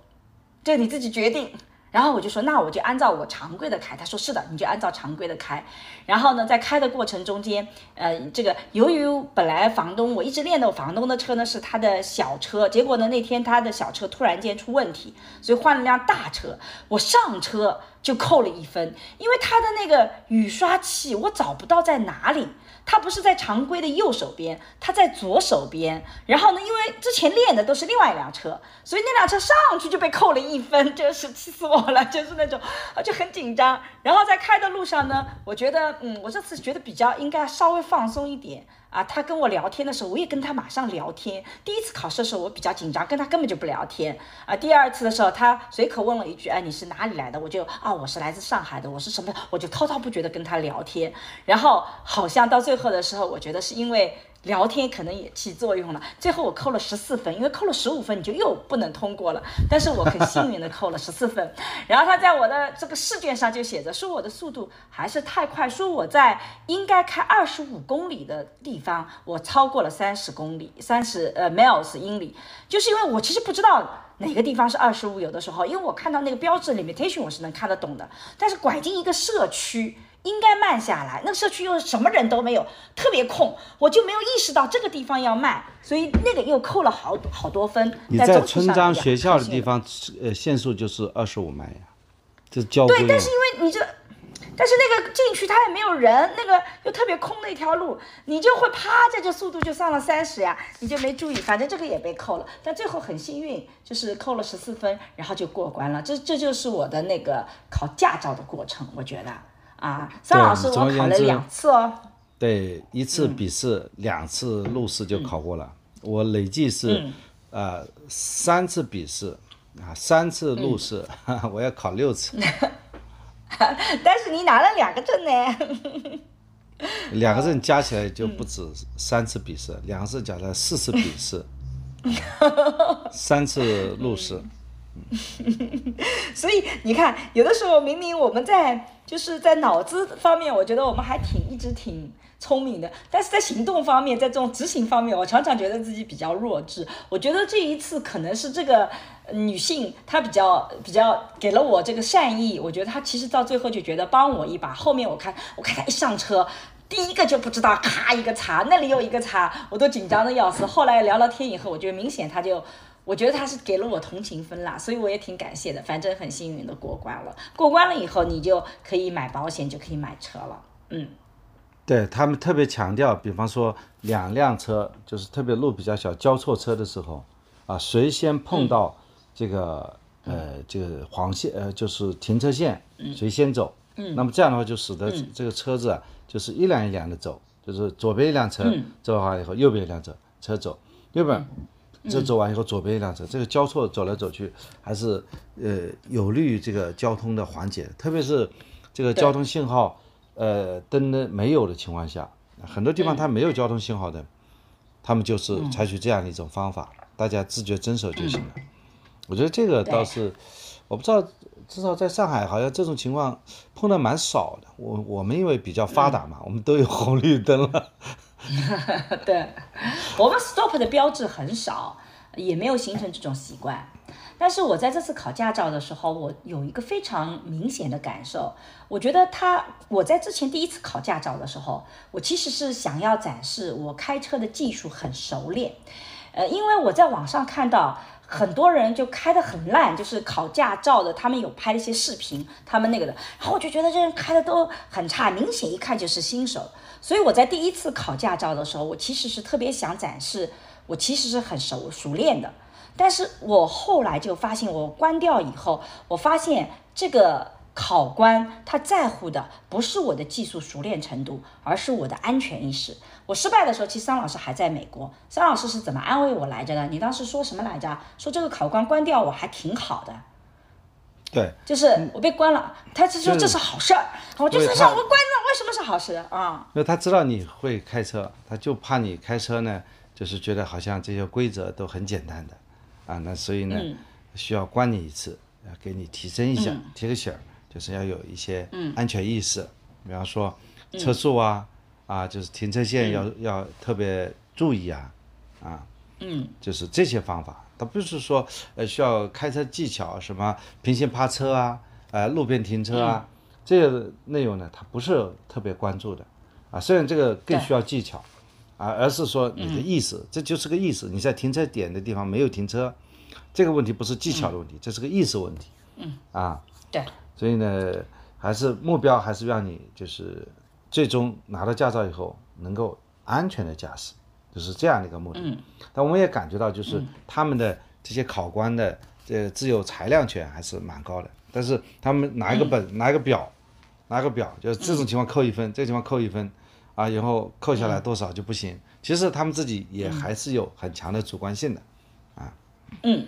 这你自己决定。然后我就说，那我就按照我常规的开。他说是的，你就按照常规的开。然后呢，在开的过程中间，呃，这个由于本来房东我一直练的房东的车呢是他的小车，结果呢那天他的小车突然间出问题，所以换了辆大车。我上车就扣了一分，因为他的那个雨刷器我找不到在哪里。它不是在常规的右手边，它在左手边。然后呢，因为之前练的都是另外一辆车，所以那辆车上去就被扣了一分，真 是气死我了，就是那种啊就很紧张。然后在开的路上呢，我觉得，嗯，我这次觉得比较应该稍微放松一点。啊，他跟我聊天的时候，我也跟他马上聊天。第一次考试的时候，我比较紧张，跟他根本就不聊天。啊，第二次的时候，他随口问了一句：“哎，你是哪里来的？”我就啊，我是来自上海的，我是什么？我就滔滔不绝的跟他聊天。然后好像到最后的时候，我觉得是因为。聊天可能也起作用了，最后我扣了十四分，因为扣了十五分你就又不能通过了。但是我很幸运的扣了十四分，然后他在我的这个试卷上就写着说我的速度还是太快，说我在应该开二十五公里的地方，我超过了三十公里，三十呃 miles 英里，就是因为我其实不知道哪个地方是二十五，有的时候因为我看到那个标志 limitation 我是能看得懂的，但是拐进一个社区。应该慢下来，那个社区又什么人都没有，特别空，我就没有意识到这个地方要慢，所以那个又扣了好好多分。你在村庄学校的地方，呃，限速就是二十五迈呀，这是交规。对，但是因为你这，但是那个进去它也没有人，那个又特别空的一条路，你就会趴着，这速度就上了三十呀，你就没注意，反正这个也被扣了。但最后很幸运，就是扣了十四分，然后就过关了。这这就是我的那个考驾照的过程，我觉得。啊，张老师，我考了两次哦。对，一次笔试，两次路试就考过了。我累计是，呃，三次笔试，啊，三次路试，我要考六次。但是你拿了两个证呢。两个证加起来就不止三次笔试，两个证加起来四次笔试，三次路试。所以你看，有的时候明明我们在就是在脑子方面，我觉得我们还挺一直挺聪明的，但是在行动方面，在这种执行方面，我常常觉得自己比较弱智。我觉得这一次可能是这个女性她比较比较给了我这个善意，我觉得她其实到最后就觉得帮我一把。后面我看我看她一上车，第一个就不知道咔一个叉，那里又一个叉，我都紧张的要死。后来聊聊天以后，我觉得明显她就。我觉得他是给了我同情分啦，所以我也挺感谢的。反正很幸运的过关了，过关了以后你就可以买保险，就可以买车了。嗯，对他们特别强调，比方说两辆车，就是特别路比较小，交错车的时候，啊，谁先碰到这个呃这个黄线呃就是停车线，谁先走。嗯，那么这样的话就使得这个车子啊就是一辆一辆的走，就是左边一辆车走好以后，右边一辆车车走，右边。这走完以后，左边一辆车，这个交错走来走去，还是呃有利于这个交通的缓解。特别是这个交通信号呃灯的没有的情况下，很多地方它没有交通信号灯，他们就是采取这样的一种方法，大家自觉遵守就行了。我觉得这个倒是，我不知道，至少在上海好像这种情况碰的蛮少的。我我们因为比较发达嘛，我们都有红绿灯了。对，我们 stop 的标志很少，也没有形成这种习惯。但是我在这次考驾照的时候，我有一个非常明显的感受。我觉得他，我在之前第一次考驾照的时候，我其实是想要展示我开车的技术很熟练。呃，因为我在网上看到很多人就开得很烂，就是考驾照的，他们有拍了一些视频，他们那个的，然后我就觉得这人开的都很差，明显一看就是新手。所以我在第一次考驾照的时候，我其实是特别想展示我其实是很熟熟练的。但是我后来就发现，我关掉以后，我发现这个考官他在乎的不是我的技术熟练程度，而是我的安全意识。我失败的时候，其实桑老师还在美国，桑老师是怎么安慰我来着的？你当时说什么来着？说这个考官关掉我还挺好的。对，就是我被关了，他就说这是好事儿，我就是想我关了，为什么是好事啊？因为他知道你会开车，他就怕你开车呢，就是觉得好像这些规则都很简单的，啊，那所以呢，需要关你一次，要给你提升一下，提个醒儿，就是要有一些安全意识，比方说车速啊，啊，就是停车线要要特别注意啊，啊，嗯，就是这些方法，它不是说呃需要开车技巧，什么平行趴车啊，呃路边停车啊，这些内容呢，它不是特别关注的啊。虽然这个更需要技巧啊，而是说你的意识，这就是个意识。你在停车点的地方没有停车，这个问题不是技巧的问题，这是个意识问题。嗯啊，对，所以呢，还是目标还是让你就是最终拿到驾照以后能够安全的驾驶，就是这样的一个目的。嗯，但我们也感觉到，就是他们的这些考官的这自由裁量权还是蛮高的，但是他们拿一个本，拿一个表，拿个表，就是这种情况扣一分，这个情况扣一分，啊，然后扣下来多少就不行。其实他们自己也还是有很强的主观性的，啊。嗯。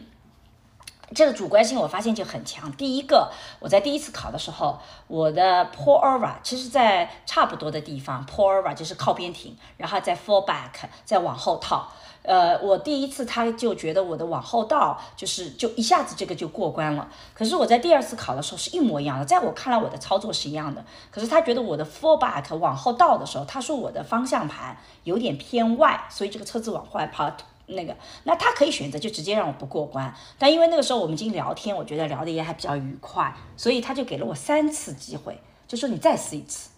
这个主观性我发现就很强。第一个，我在第一次考的时候，我的 pull over 其实在差不多的地方，pull over 就是靠边停，然后再 fall back 再往后套。呃，我第一次他就觉得我的往后倒就是就一下子这个就过关了。可是我在第二次考的时候是一模一样的，在我看来我的操作是一样的。可是他觉得我的 fall back 往后倒的时候，他说我的方向盘有点偏外，所以这个车子往外跑。那个，那他可以选择就直接让我不过关，但因为那个时候我们已经聊天，我觉得聊的也还比较愉快，所以他就给了我三次机会，就说你再试一次。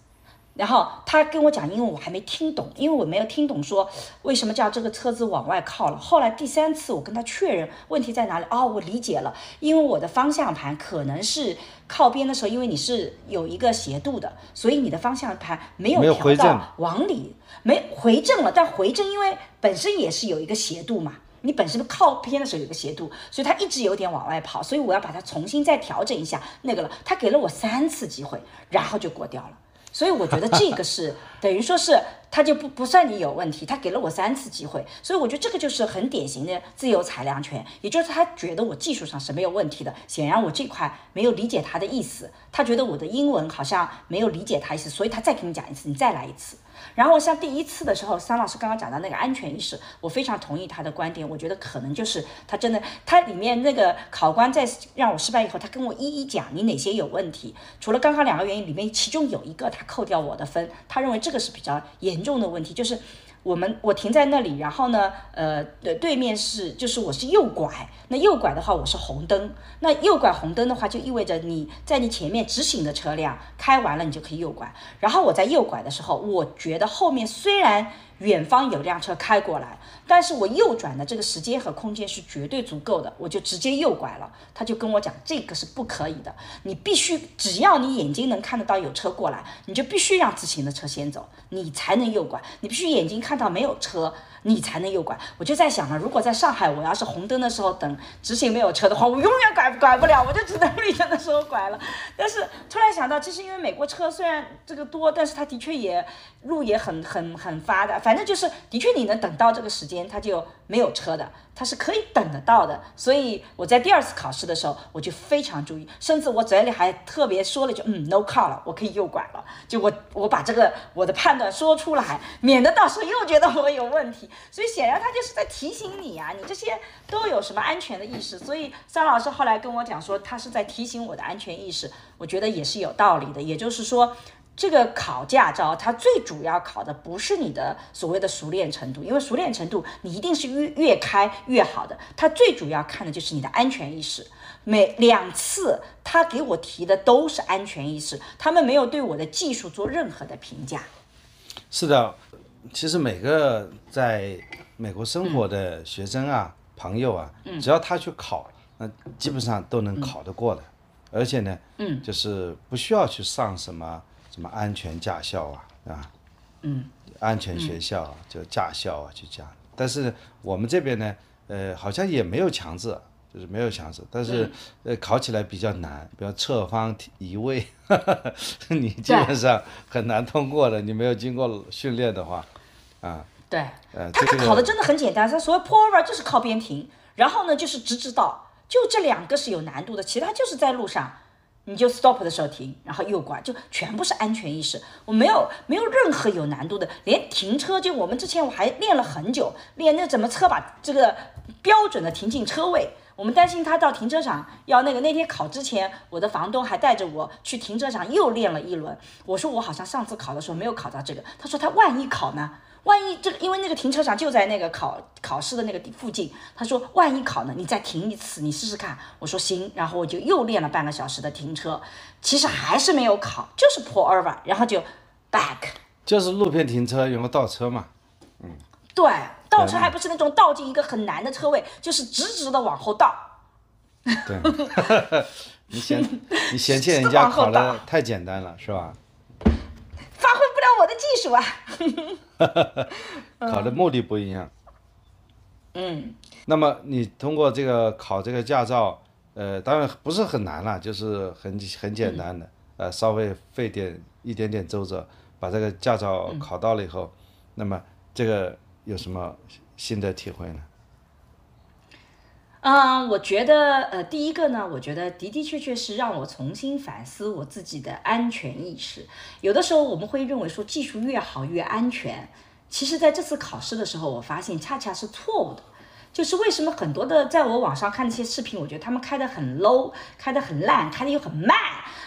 然后他跟我讲，因为我还没听懂，因为我没有听懂说为什么叫这个车子往外靠了。后来第三次我跟他确认问题在哪里，哦，我理解了，因为我的方向盘可能是靠边的时候，因为你是有一个斜度的，所以你的方向盘没有调到往里，没回正了。但回正因为本身也是有一个斜度嘛，你本身靠边的时候有个斜度，所以它一直有点往外跑，所以我要把它重新再调整一下那个了。他给了我三次机会，然后就过掉了。所以我觉得这个是 等于说是他就不不算你有问题，他给了我三次机会，所以我觉得这个就是很典型的自由裁量权，也就是他觉得我技术上是没有问题的，显然我这块没有理解他的意思，他觉得我的英文好像没有理解他意思，所以他再给你讲一次，你再来一次。然后像第一次的时候，桑老师刚刚讲到那个安全意识，我非常同意他的观点。我觉得可能就是他真的，他里面那个考官在让我失败以后，他跟我一一讲你哪些有问题。除了刚刚两个原因里面，其中有一个他扣掉我的分，他认为这个是比较严重的问题，就是。我们我停在那里，然后呢，呃，对对面是就是我是右拐，那右拐的话我是红灯，那右拐红灯的话就意味着你在你前面直行的车辆开完了你就可以右拐，然后我在右拐的时候，我觉得后面虽然。远方有辆车开过来，但是我右转的这个时间和空间是绝对足够的，我就直接右拐了。他就跟我讲，这个是不可以的，你必须只要你眼睛能看得到有车过来，你就必须让自行的车先走，你才能右拐。你必须眼睛看到没有车。你才能右拐，我就在想了，如果在上海，我要是红灯的时候等直行没有车的话，我永远拐拐不了，我就只能绿灯的时候拐了。但是突然想到，其实因为美国车虽然这个多，但是它的确也路也很很很发达，反正就是的确你能等到这个时间，它就没有车的。它是可以等得到的，所以我在第二次考试的时候，我就非常注意，甚至我嘴里还特别说了句，嗯，no car 了，我可以右拐了。就我我把这个我的判断说出来，免得到时候又觉得我有问题。所以显然他就是在提醒你啊，你这些都有什么安全的意识。所以张老师后来跟我讲说，他是在提醒我的安全意识，我觉得也是有道理的。也就是说。这个考驾照，它最主要考的不是你的所谓的熟练程度，因为熟练程度你一定是越越开越好的。它最主要看的就是你的安全意识。每两次他给我提的都是安全意识，他们没有对我的技术做任何的评价。是的，其实每个在美国生活的学生啊、朋友啊，只要他去考，那基本上都能考得过的。而且呢，嗯，就是不需要去上什么。什么安全驾校啊，啊，嗯，安全学校啊，就驾校啊，就这样。但是我们这边呢，呃，好像也没有强制，就是没有强制。但是呃，考起来比较难，比如侧方移位，你基本上很难通过的。你没有经过训练的话，啊，对，呃，他他考的真的很简单，他所谓 pull over 就是靠边停，然后呢就是直直道，就这两个是有难度的，其他就是在路上。你就 stop 的时候停，然后右拐，就全部是安全意识。我没有没有任何有难度的，连停车就我们之前我还练了很久，练那怎么车把这个标准的停进车位。我们担心他到停车场要那个。那天考之前，我的房东还带着我去停车场又练了一轮。我说我好像上次考的时候没有考到这个。他说他万一考呢？万一这个，因为那个停车场就在那个考考试的那个地附近。他说万一考呢？你再停一次，你试试看。我说行，然后我就又练了半个小时的停车，其实还是没有考，就是 pull over，然后就 back。就是路边停车用个倒车嘛。嗯，对，倒车还不是那种倒进一个很难的车位，就是直直的往后倒。对，你嫌你嫌弃人家考的太简单了，是吧？发挥不了我的技术啊。考的目的不一样。嗯。那么你通过这个考这个驾照，呃，当然不是很难了，就是很很简单的，呃，稍微费点一点点周折，把这个驾照考到了以后，那么这个有什么新的体会呢？嗯，我觉得，呃，第一个呢，我觉得的的确确是让我重新反思我自己的安全意识。有的时候我们会认为说技术越好越安全，其实在这次考试的时候，我发现恰恰是错误的。就是为什么很多的在我网上看那些视频，我觉得他们开的很 low，开的很烂，开的又很慢。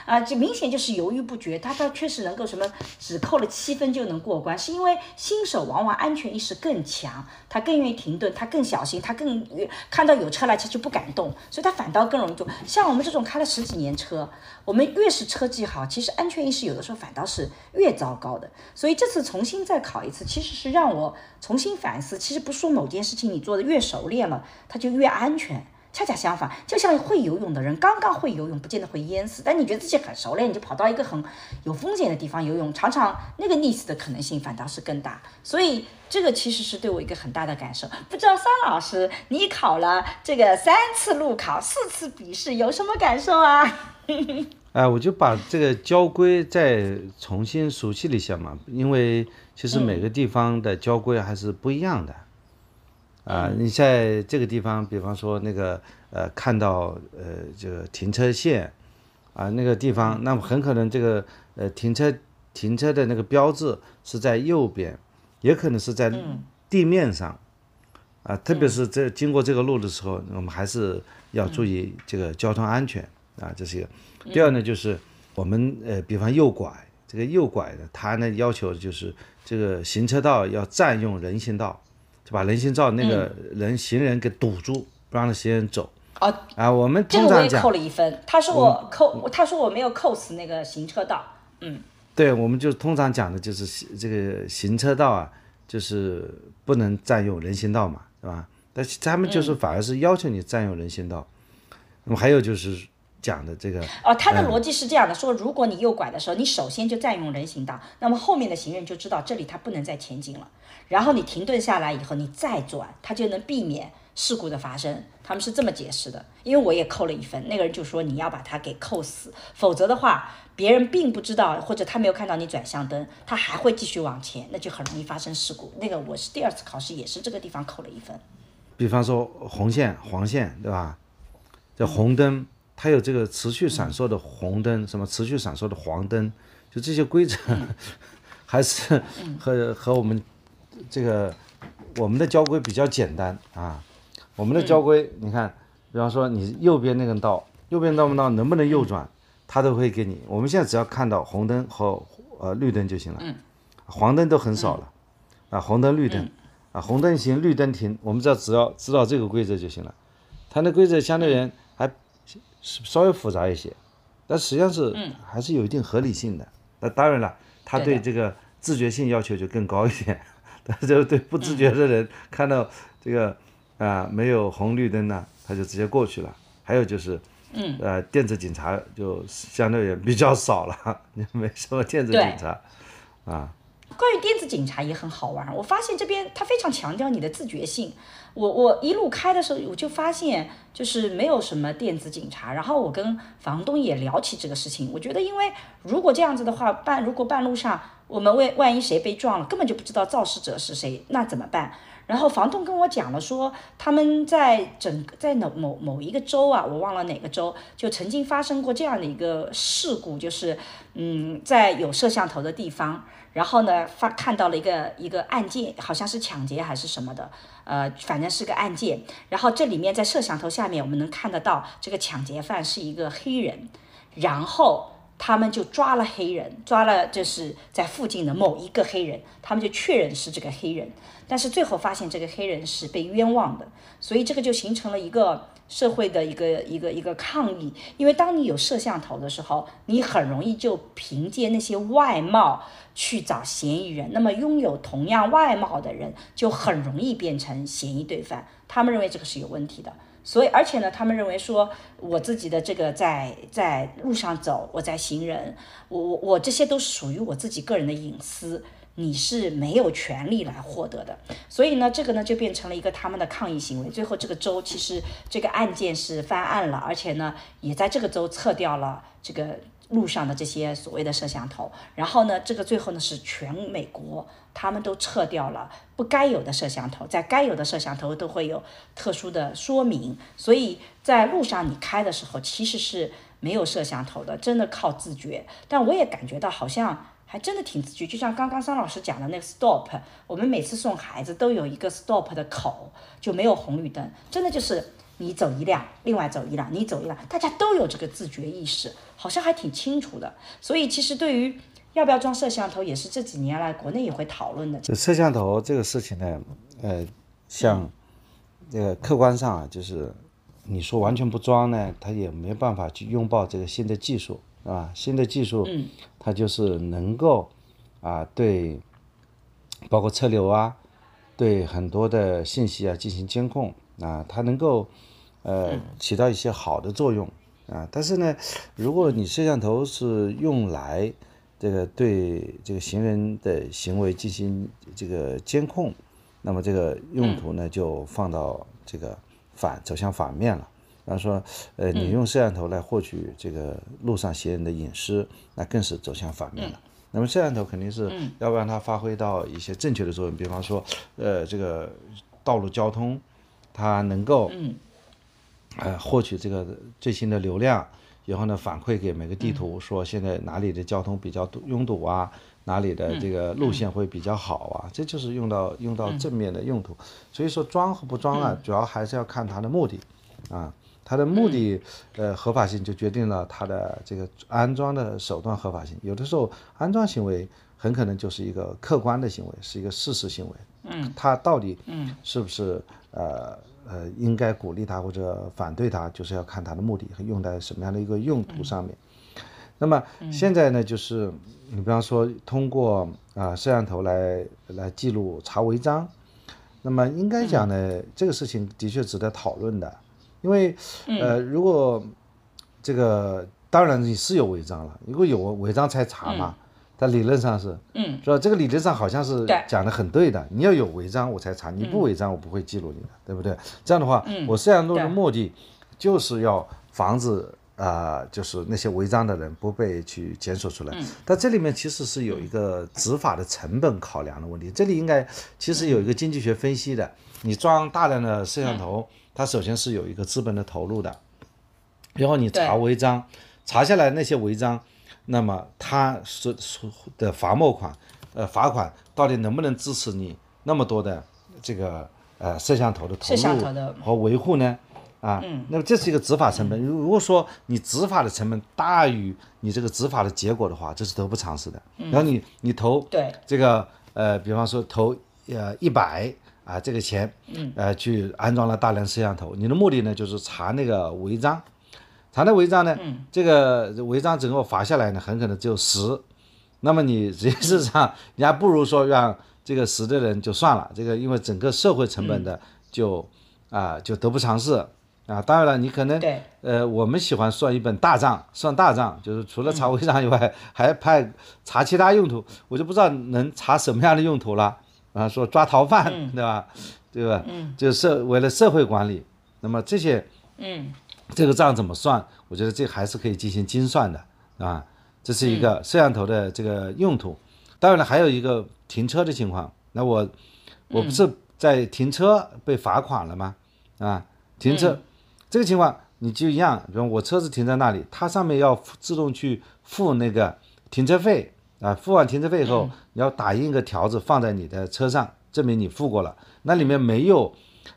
啊，就明显就是犹豫不决，他他确实能够什么只扣了七分就能过关，是因为新手往往安全意识更强，他更愿意停顿，他更小心，他更看到有车来他就不敢动，所以他反倒更容易做。像我们这种开了十几年车，我们越是车技好，其实安全意识有的时候反倒是越糟糕的。所以这次重新再考一次，其实是让我重新反思，其实不说某件事情你做的越熟练了，它就越安全。恰恰相反，就像会游泳的人，刚刚会游泳，不见得会淹死。但你觉得自己很熟练，你就跑到一个很有风险的地方游泳，常常那个溺死的可能性反倒是更大。所以这个其实是对我一个很大的感受。不知道桑老师，你考了这个三次路考，四次笔试，有什么感受啊？哎，我就把这个交规再重新熟悉了一下嘛，因为其实每个地方的交规还是不一样的。啊，你在这个地方，比方说那个呃，看到呃这个停车线，啊那个地方，那么很可能这个呃停车停车的那个标志是在右边，也可能是在地面上，啊，特别是在经过这个路的时候，我们还是要注意这个交通安全啊，这是一个。第二呢，就是我们呃，比方右拐，这个右拐呢，它呢要求就是这个行车道要占用人行道。就把人行道那个人行人给堵住，不让行人走。啊，啊，我们通常讲，这个我也扣了一分。他说我扣，他说我没有扣死那个行车道。嗯，对，我们就通常讲的就是这个行车道啊，就是不能占用人行道嘛，是吧？但是他们就是反而是要求你占用人行道。那么还有就是讲的这个，哦，他的逻辑是这样的：说如果你右拐的时候，你首先就占用人行道，那么后面的行人就知道这里他不能再前进了。然后你停顿下来以后，你再转，他就能避免事故的发生。他们是这么解释的，因为我也扣了一分。那个人就说你要把它给扣死，否则的话，别人并不知道或者他没有看到你转向灯，他还会继续往前，那就很容易发生事故。那个我是第二次考试也是这个地方扣了一分。比方说红线、黄线，对吧？这红灯它有这个持续闪烁的红灯，什么持续闪烁的黄灯，就这些规则 还是和和我们。这个我们的交规比较简单啊，我们的交规你看，比方说你右边那个道，右边道不道能不能右转，它都会给你。我们现在只要看到红灯和呃绿灯就行了，黄灯都很少了。啊，红灯绿灯啊，红灯行，绿灯停，我们只要只要知道这个规则就行了。它的规则相对人还稍微复杂一些，但实际上是还是有一定合理性的。那当然了，他对这个自觉性要求就更高一点。但是对不自觉的人 看到这个啊没有红绿灯呢，他就直接过去了。还有就是，嗯，呃，电子警察就相对也比较少了，没什么电子警察，啊。关于电子警察也很好玩，我发现这边他非常强调你的自觉性。我我一路开的时候，我就发现就是没有什么电子警察。然后我跟房东也聊起这个事情，我觉得因为如果这样子的话，半如果半路上我们为万一谁被撞了，根本就不知道肇事者是谁，那怎么办？然后房东跟我讲了说，他们在整在某某某一个州啊，我忘了哪个州，就曾经发生过这样的一个事故，就是嗯，在有摄像头的地方，然后呢发看到了一个一个案件，好像是抢劫还是什么的，呃，反正是个案件。然后这里面在摄像头下面，我们能看得到这个抢劫犯是一个黑人，然后。他们就抓了黑人，抓了就是在附近的某一个黑人，他们就确认是这个黑人，但是最后发现这个黑人是被冤枉的，所以这个就形成了一个社会的一个一个一个抗议，因为当你有摄像头的时候，你很容易就凭借那些外貌去找嫌疑人，那么拥有同样外貌的人就很容易变成嫌疑对犯，他们认为这个是有问题的。所以，而且呢，他们认为说，我自己的这个在在路上走，我在行人，我我我这些都是属于我自己个人的隐私，你是没有权利来获得的。所以呢，这个呢就变成了一个他们的抗议行为。最后，这个州其实这个案件是翻案了，而且呢，也在这个州撤掉了这个。路上的这些所谓的摄像头，然后呢，这个最后呢是全美国他们都撤掉了不该有的摄像头，在该有的摄像头都会有特殊的说明，所以在路上你开的时候其实是没有摄像头的，真的靠自觉。但我也感觉到好像还真的挺自觉，就像刚刚桑老师讲的那个 stop，我们每次送孩子都有一个 stop 的口，就没有红绿灯，真的就是。你走一辆，另外走一辆，你走一辆，大家都有这个自觉意识，好像还挺清楚的。所以其实对于要不要装摄像头，也是这几年来国内也会讨论的。这摄像头这个事情呢，呃，像这个客观上啊，就是你说完全不装呢，他也没办法去拥抱这个新的技术，是吧？新的技术，嗯，它就是能够啊，对，包括车流啊，对很多的信息啊进行监控啊，它能够。呃，起到一些好的作用啊，但是呢，如果你摄像头是用来这个对这个行人的行为进行这个监控，那么这个用途呢就放到这个反走向反面了。比方说，呃，你用摄像头来获取这个路上行人的隐私，那更是走向反面了。那么摄像头肯定是要让它发挥到一些正确的作用，比方说，呃，这个道路交通它能够。呃，获取这个最新的流量，然后呢，反馈给每个地图，说现在哪里的交通比较堵拥堵啊，哪里的这个路线会比较好啊，这就是用到用到正面的用途。所以说装和不装啊，主要还是要看它的目的，啊，它的目的呃合法性就决定了它的这个安装的手段合法性。有的时候安装行为很可能就是一个客观的行为，是一个事实行为。嗯，它到底嗯是不是呃？呃，应该鼓励他或者反对他，就是要看他的目的和用在什么样的一个用途上面。那么现在呢，就是你比方说通过啊摄像头来来记录查违章，那么应该讲呢，这个事情的确值得讨论的，因为呃，如果这个当然你是有违章了，如果有违章才查嘛。在理论上是，嗯，是吧？这个理论上好像是讲的很对的。你要有违章我才查，你不违章我不会记录你的，对不对？这样的话，我摄像头的目的就是要防止啊，就是那些违章的人不被去检索出来。但这里面其实是有一个执法的成本考量的问题。这里应该其实有一个经济学分析的。你装大量的摄像头，它首先是有一个资本的投入的，然后你查违章，查下来那些违章。那么他是的罚没款，呃，罚款到底能不能支持你那么多的这个呃摄像头的投入和维护呢？啊，那么这是一个执法成本。如果说你执法的成本大于你这个执法的结果的话，这是得不偿失的。然后你你投对这个呃，比方说投呃一百啊这个钱，呃去安装了大量摄像头，你的目的呢就是查那个违章。查的违章呢？这个违章整个罚下来呢，很可能只有十。那么你实际上，你还不如说让这个十的人就算了。这个因为整个社会成本的就啊就得不偿失啊。当然了，你可能呃我们喜欢算一本大账，算大账，就是除了查违章以外，还派查其他用途。我就不知道能查什么样的用途了啊？说抓逃犯对吧？对吧？就是社为了社会管理。那么这些嗯。这个账怎么算？我觉得这还是可以进行精算的，啊，这是一个摄像头的这个用途。当然了，还有一个停车的情况。那我我不是在停车被罚款了吗？啊，停车、这个情况你就一样，比如我车子停在那里，它上面要付自动去付那个停车费啊，付完停车费以后，你要打印一个条子放在你的车上，证明你付过了。那里面没有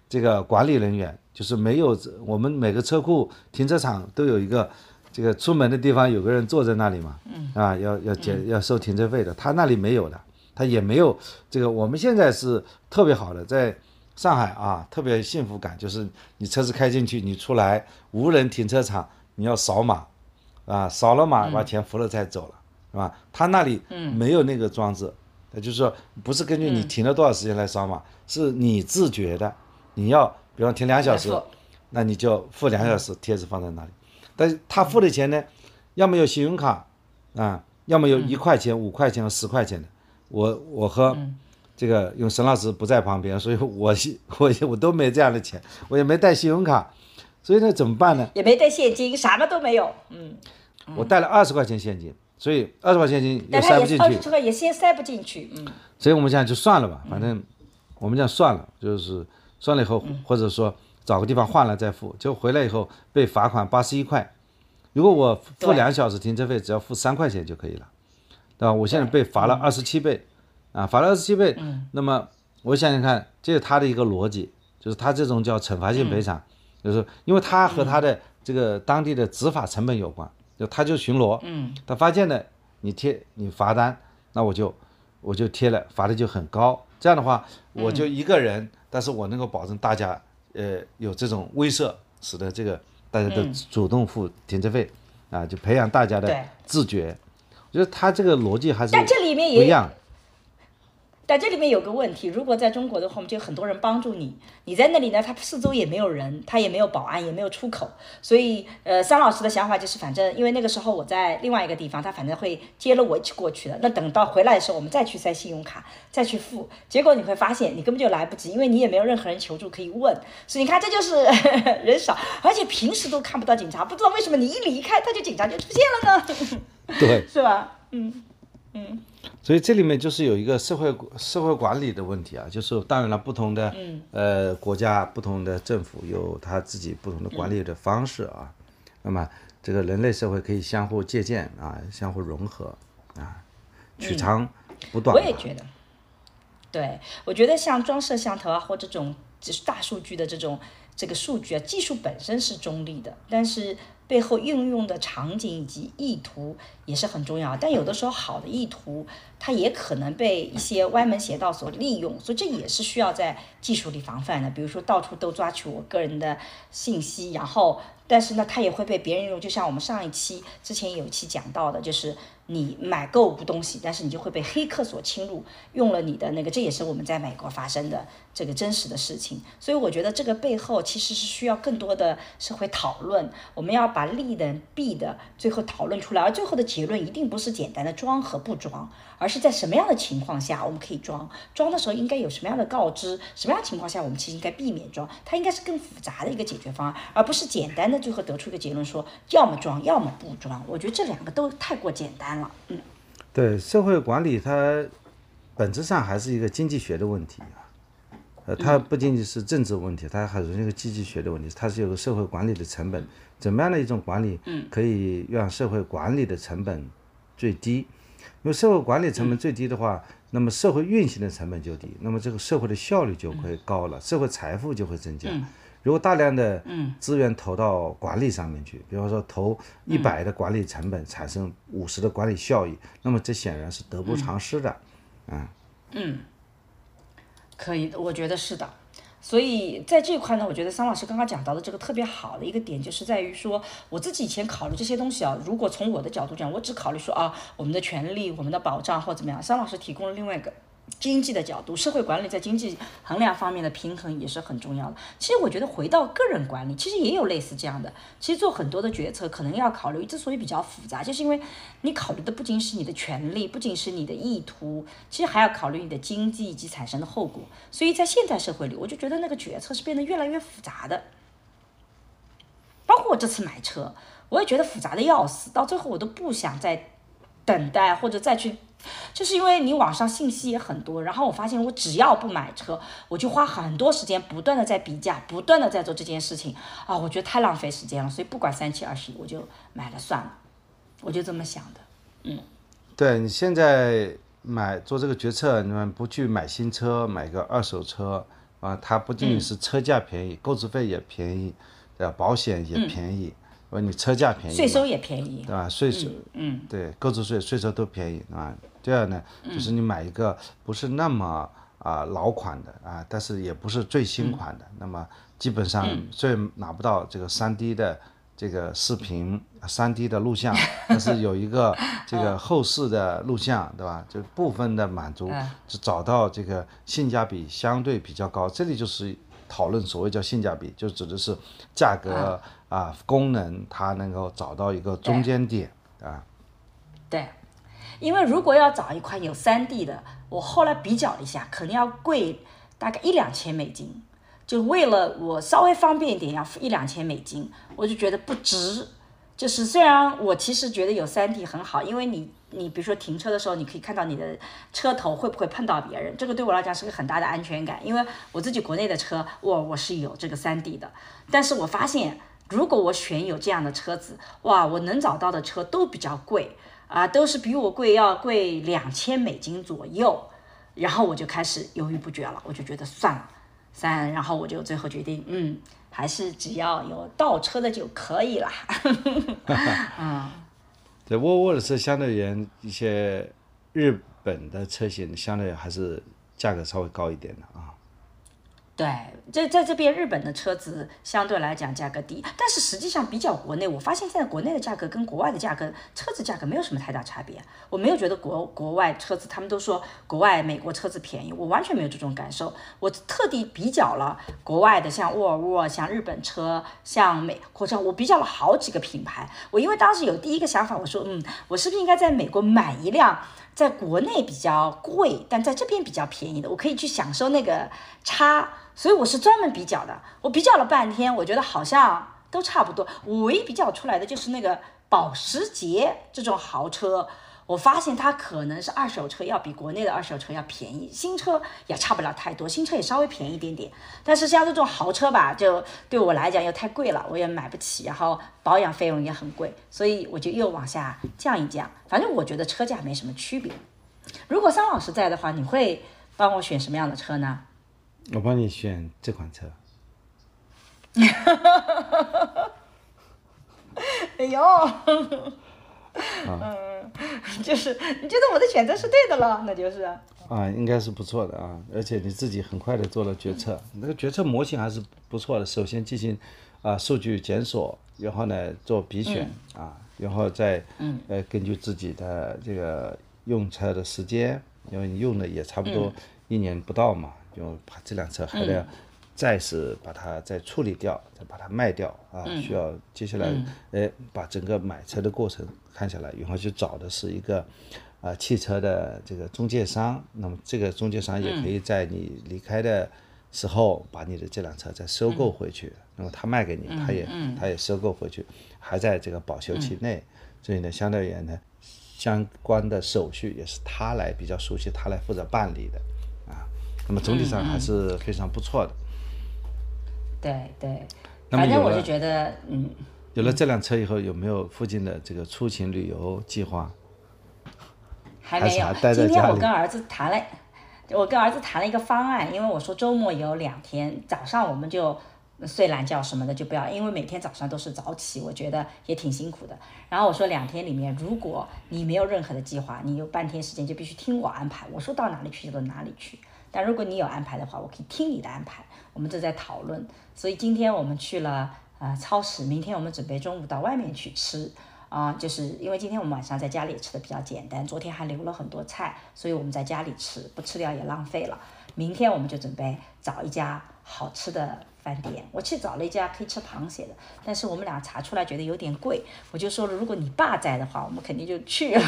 这个管理人员，就是没有我们每个车库停车场都有一个这个出门的地方有个人坐在那里嘛，啊，要要减要收停车费的，他那里没有的，他也没有这个。我们现在是特别好的，在上海啊，特别幸福感，就是你车子开进去，你出来无人停车场，你要扫码，啊，扫了码把钱付了再走了，是吧？他那里没有那个装置，也就是说不是根据你停了多少时间来扫码，是你自觉的，你要比方停两小时，那你就付两小时，贴纸放在那里。但是他付的钱呢，要么有信用卡啊，要么有一块钱、五块钱和十块钱的。我我和这个因为沈老师不在旁边，所以我 我我都没这样的钱，我也没带信用卡，所以那怎么办呢？也没带现金，啥么都没有。嗯，我带了二十块钱现金，所以二十块钱现金也塞不进去二十，块也先塞不进去。嗯，所以我们讲就算了吧，反正我们讲算了，就是算了以后，或者说找个地方换了再付，就回来以后被罚款八十一块。如果我付两小时停车费，只要付三块钱就可以了，对吧？我现在被罚了二十七倍，啊，罚了二十七倍。那么我想想看，这是他的一个逻辑，就是他这种叫惩罚性赔偿，就是因为他和他的这个当地的执法成本有关，就他就巡逻，嗯，他发现了你贴你罚单，那我就我就贴了，罚的就很高。这样的话，我就一个人，但是我能够保证大家呃有这种威慑，使得这个大家都主动付停车费，啊，就培养大家的自觉。我觉得他这个逻辑还是但这里面也不一样。但这里面有个问题，如果在中国的话，我们就有很多人帮助你，你在那里呢，他四周也没有人，他也没有保安，也没有出口，所以呃，桑老师的想法就是，反正因为那个时候我在另外一个地方，他反正会接了我一起过去的。那等到回来的时候，我们再去塞信用卡，再去付，结果你会发现你根本就来不及，因为你也没有任何人求助可以问。所以你看，这就是人少，而且平时都看不到警察，不知道为什么你一离开，他就警察就出现了呢，对，是吧？嗯嗯所以这里面就是有一个社会社会管理的问题啊，就是当然了，不同的、呃国家、不同的政府有他自己不同的管理的方式啊。那么这个人类社会可以相互借鉴啊，相互融合啊，取长补短吧。我也觉得，对我觉得像装摄像头啊，或这种就是大数据的这种这个数据啊，技术本身是中立的，但是背后运用的场景以及意图也是很重要。但有的时候好的意图，它也可能被一些歪门邪道所利用，所以这也是需要在技术里防范的。比如说到处都抓取我个人的信息，然后但是呢，它也会被别人用。就像我们上一期之前有一期讲到的，就是你买购物东西，但是你就会被黑客所侵入，用了你的那个，这也是我们在美国发生的这个真实的事情。所以我觉得这个背后其实是需要更多的社会讨论，我们要把利的弊的最后讨论出来，而最后的结论一定不是简单的装和不装，而是在什么样的情况下我们可以装，装的时候应该有什么样的告知，什么样的情况下我们其实应该避免装，它应该是更复杂的一个解决方案，而不是简单的最后得出一个结论说要么装，要么不装。我觉得这两个都太过简单了，嗯。对社会管理，它本质上还是一个经济学的问题啊。呃，它不仅仅是政治问题，它还是一个经济学的问题。它是有个社会管理的成本，怎么样的一种管理，可以让社会管理的成本最低？因为社会管理成本最低的话，那么社会运行的成本就低，那么这个社会的效率就会高了，社会财富就会增加。如果大量的资源投到管理上面去，比方说投一百的管理成本产生五十的管理效益，那么这显然是得不偿失的。嗯可以的，我觉得是的。所以在这块呢，我觉得桑老师刚刚讲到的这个特别好的一个点，就是在于说，我自己以前考虑这些东西啊，如果从我的角度讲，我只考虑说啊，我们的权利、我们的保障或怎么样。桑老师提供了另外一个经济的角度，社会管理在经济衡量方面的平衡也是很重要的。其实我觉得回到个人管理，其实也有类似这样的。其实做很多的决策，可能要考虑，之所以比较复杂，就是因为你考虑的不仅是你的权利，不仅是你的意图，其实还要考虑你的经济以及产生的后果。所以在现代社会里，我就觉得那个决策是变得越来越复杂的。包括我这次买车，我也觉得复杂的要死，到最后我都不想再等待或者再去。就是因为你网上信息也很多，然后我发现我只要不买车，我就花很多时间不断的在比价，不断的在做这件事情啊，我觉得太浪费时间了，所以不管三七二十一，我就买了算了，我就这么想的，嗯。对你现在买做这个决策，你们不去买新车，买个二手车啊，它不仅仅是车价便宜，购置费也便宜，对吧？保险也便宜。说你车价便宜，税收也便宜，对吧？税收，嗯，对，购置税、税收都便宜啊。第二呢，就是你买一个不是那么啊老款的啊，但是也不是最新款的，那么基本上虽然拿不到这个三 D 的这个视频、三 D 的录像，但是有一个 这个后视的录像，对吧？就部分的满足，就找到这个性价比相对比较高。这里就是讨论所谓叫性价比，就指的是价格。啊，功能它能够找到一个中间点啊。对，因为如果要找一款有三 D 的，我后来比较了一下，可能要贵大概一两千美金。就为了我稍微方便一点，要付一两千美金，我就觉得不值。就是虽然我其实觉得有三 D 很好，因为你你比如说停车的时候，你可以看到你的车头会不会碰到别人，这个对我来讲是个很大的安全感。因为我自己国内的车，我我是有这个三 D 的，但是我发现。如果我选有这样的车子，哇，我能找到的车都比较贵啊，都是比我贵要贵两千美金左右，然后我就开始犹豫不决了，我就觉得算了，三，然后我就最后决定，嗯，还是只要有倒车的就可以了。嗯，这沃尔沃的车相对而言，一些日本的车型相对还是价格稍微高一点的啊。对，在在这边日本的车子相对来讲价格低，但是实际上比较国内，我发现现在国内的价格跟国外的价格，车子价格没有什么太大差别。我没有觉得国国外车子，他们都说国外美国车子便宜，我完全没有这种感受。我特地比较了国外的，像沃尔沃，像日本车，像美国车，我比较了好几个品牌。我因为当时有第一个想法，我说，嗯，我是不是应该在美国买一辆？在国内比较贵，但在这边比较便宜的，我可以去享受那个差，所以我是专门比较的。我比较了半天，我觉得好像都差不多。我唯一比较出来的就是那个保时捷这种豪车。我发现它可能是二手车要比国内的二手车要便宜，新车也差不了太多，新车也稍微便宜一点点。但是像这种豪车吧，就对我来讲又太贵了，我也买不起，然后保养费用也很贵，所以我就又往下降一降。反正我觉得车价没什么区别。如果桑老师在的话，你会帮我选什么样的车呢？我帮你选这款车。哎呦。嗯，就是你觉得我的选择是对的了，那就是啊，应该是不错的啊，而且你自己很快的做了决策，那个决策模型还是不错的。首先进行啊数据检索，然后呢做比选啊，然后再嗯呃根据自己的这个用车的时间，因为你用的也差不多一年不到嘛，就把这辆车还得。再是把它再处理掉，再把它卖掉啊，需要接下来哎把整个买车的过程看下来，然后去找的是一个啊汽车的这个中介商，那么这个中介商也可以在你离开的时候把你的这辆车再收购回去，那么他卖给你，他也他也收购回去，还在这个保修期内，所以呢，相对而言呢，相关的手续也是他来比较熟悉，他来负责办理的。啊，那么总体上还是非常不错的。对对，反正我就觉得，嗯，有了这辆车以后，有没有附近的这个出行旅游计划？还没有。今天我跟儿子谈了，我跟儿子谈了一个方案，因为我说周末有两天早上我们就睡懒觉什么的就不要，因为每天早上都是早起，我觉得也挺辛苦的。然后我说两天里面，如果你没有任何的计划，你有半天时间就必须听我安排，我说到哪里去就到哪里去。但如果你有安排的话，我可以听你的安排。我们正在讨论，所以今天我们去了呃超市，明天我们准备中午到外面去吃啊，就是因为今天我们晚上在家里吃的比较简单，昨天还留了很多菜，所以我们在家里吃，不吃掉也浪费了。明天我们就准备找一家好吃的。饭店，我去找了一家可以吃螃蟹的，但是我们俩查出来觉得有点贵，我就说了，如果你爸在的话，我们肯定就去了。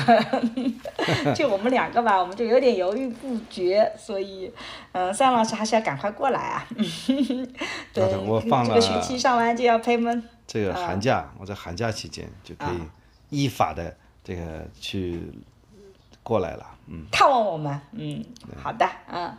就我们两个吧，我们就有点犹豫不决，所以，嗯，尚老师还是要赶快过来啊。对，我放了这个学期上完就要开门。这个寒假，我在寒假期间就可以依法的这个去过来了，嗯，看望我们，嗯，好的，嗯，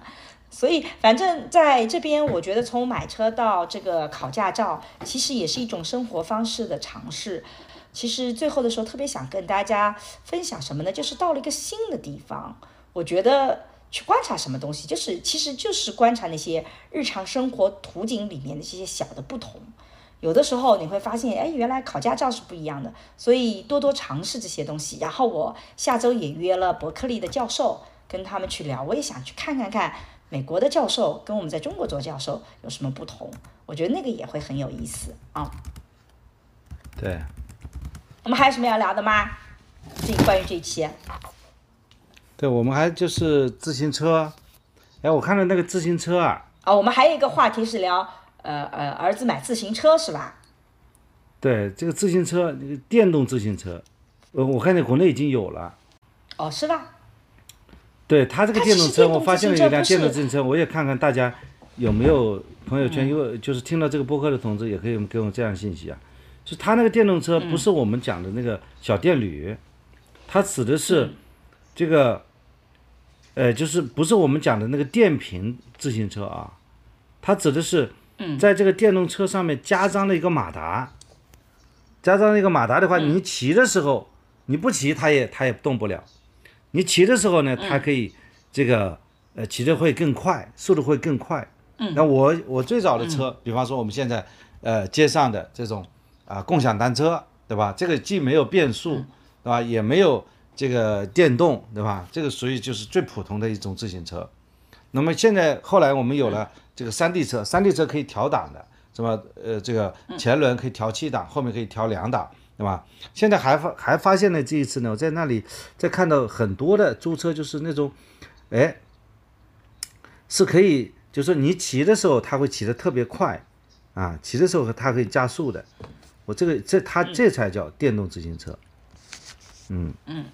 所以反正在这边，我觉得从买车到这个考驾照，其实也是一种生活方式的尝试。其实最后的时候，特别想跟大家分享什么呢？就是到了一个新的地方，我觉得去观察什么东西，就是其实就是观察那些日常生活图景里面的这些小的不同。有的时候你会发现，哎，原来考驾照是不一样的，所以多多尝试这些东西。然后我下周也约了伯克利的教授，跟他们去聊，我也想去看看看美国的教授跟我们在中国做教授有什么不同。我觉得那个也会很有意思啊。对。我们还有什么要聊的吗？这关于这一期。对，我们还就是自行车。哎，我看到那个自行车啊。啊，我们还有一个话题是聊。呃呃，儿子买自行车是吧？对，这个自行车，电动自行车，呃，我看见国内已经有了。哦，是吧？对他这个电动车，我发现了一辆电动自行车，我也看看大家有没有朋友圈，有就是听到这个播客的同志也可以给我们这样信息啊。就他那个电动车不是我们讲的那个小电驴，它指的是这个，呃，就是不是我们讲的那个电瓶自行车啊，它指的是。在这个电动车上面加装了一个马达，加装了一个马达的话，你骑的时候，你不骑它也它也动不了。你骑的时候呢，它可以这个呃骑的会更快，速度会更快。嗯那我我最早的车，比方说我们现在呃街上的这种啊共享单车，对吧？这个既没有变速，对吧？也没有这个电动，对吧？这个属于就是最普通的一种自行车。那么现在后来我们有了。这个山地车，山地车可以调档的，什么呃，这个前轮可以调七档，后面可以调两档，对吧？现在还发还发现了这一次呢，我在那里在看到很多的租车，就是那种，哎，是可以，就是你骑的时候它会骑得特别快，啊，骑的时候它可以加速的。我这个这它这才叫电动自行车，嗯嗯，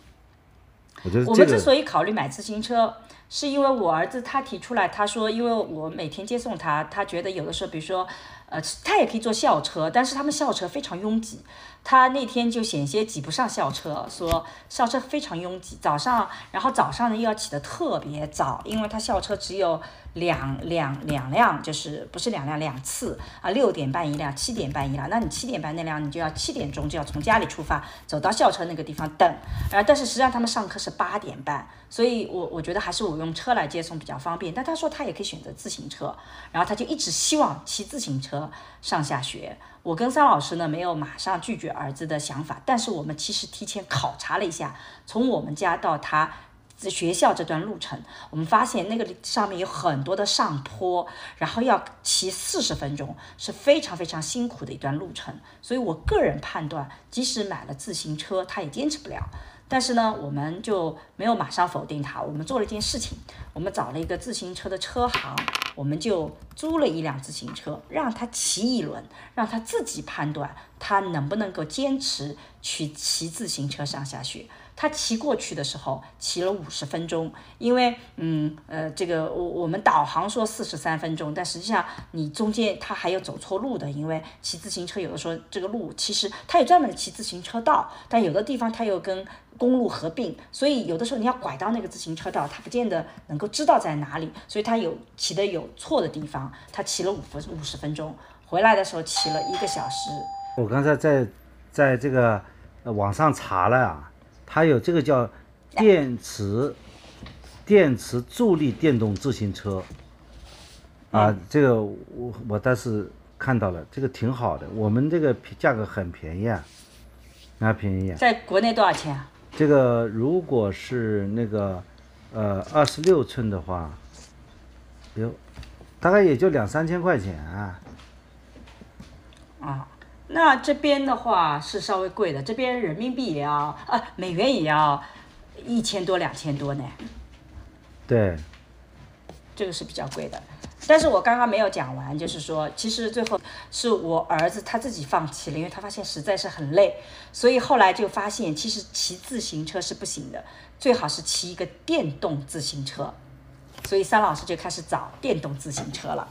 我觉得我们之所以考虑买自行车。是因为我儿子他提出来，他说，因为我每天接送他，他觉得有的时候，比如说，呃，他也可以坐校车，但是他们校车非常拥挤，他那天就险些挤不上校车，说校车非常拥挤，早上，然后早上呢又要起得特别早，因为他校车只有。两两两辆就是不是两辆两次啊，六点半一辆，七点半一辆。那你七点半那辆，你就要七点钟就要从家里出发，走到校车那个地方等。啊，但是实际上他们上课是八点半，所以我我觉得还是我用车来接送比较方便。但他说他也可以选择自行车，然后他就一直希望骑自行车上下学。我跟桑老师呢没有马上拒绝儿子的想法，但是我们其实提前考察了一下，从我们家到他。学校这段路程，我们发现那个上面有很多的上坡，然后要骑四十分钟，是非常非常辛苦的一段路程。所以我个人判断，即使买了自行车，他也坚持不了。但是呢，我们就没有马上否定他。我们做了一件事情，我们找了一个自行车的车行，我们就租了一辆自行车，让他骑一轮，让他自己判断他能不能够坚持去骑自行车上下学。他骑过去的时候，骑了五十分钟，因为，嗯，呃，这个我我们导航说四十三分钟，但实际上你中间他还有走错路的，因为骑自行车有的时候这个路其实它有专门的骑自行车道，但有的地方它又跟公路合并，所以有的时候你要拐到那个自行车道，他不见得能够知道在哪里，所以他有骑的有错的地方，他骑了五分五十分钟，回来的时候骑了一个小时。我刚才在在这个网上查了啊。还有这个叫电池电池助力电动自行车啊，这个我我倒是看到了，这个挺好的。我们这个价格很便宜啊，啊便宜啊。在国内多少钱啊？这个如果是那个呃二十六寸的话，有大概也就两三千块钱啊。啊。那这边的话是稍微贵的，这边人民币也要啊，美元也要一千多两千多呢。对，这个是比较贵的。但是我刚刚没有讲完，就是说，其实最后是我儿子他自己放弃了，因为他发现实在是很累，所以后来就发现其实骑自行车是不行的，最好是骑一个电动自行车。所以三老师就开始找电动自行车了。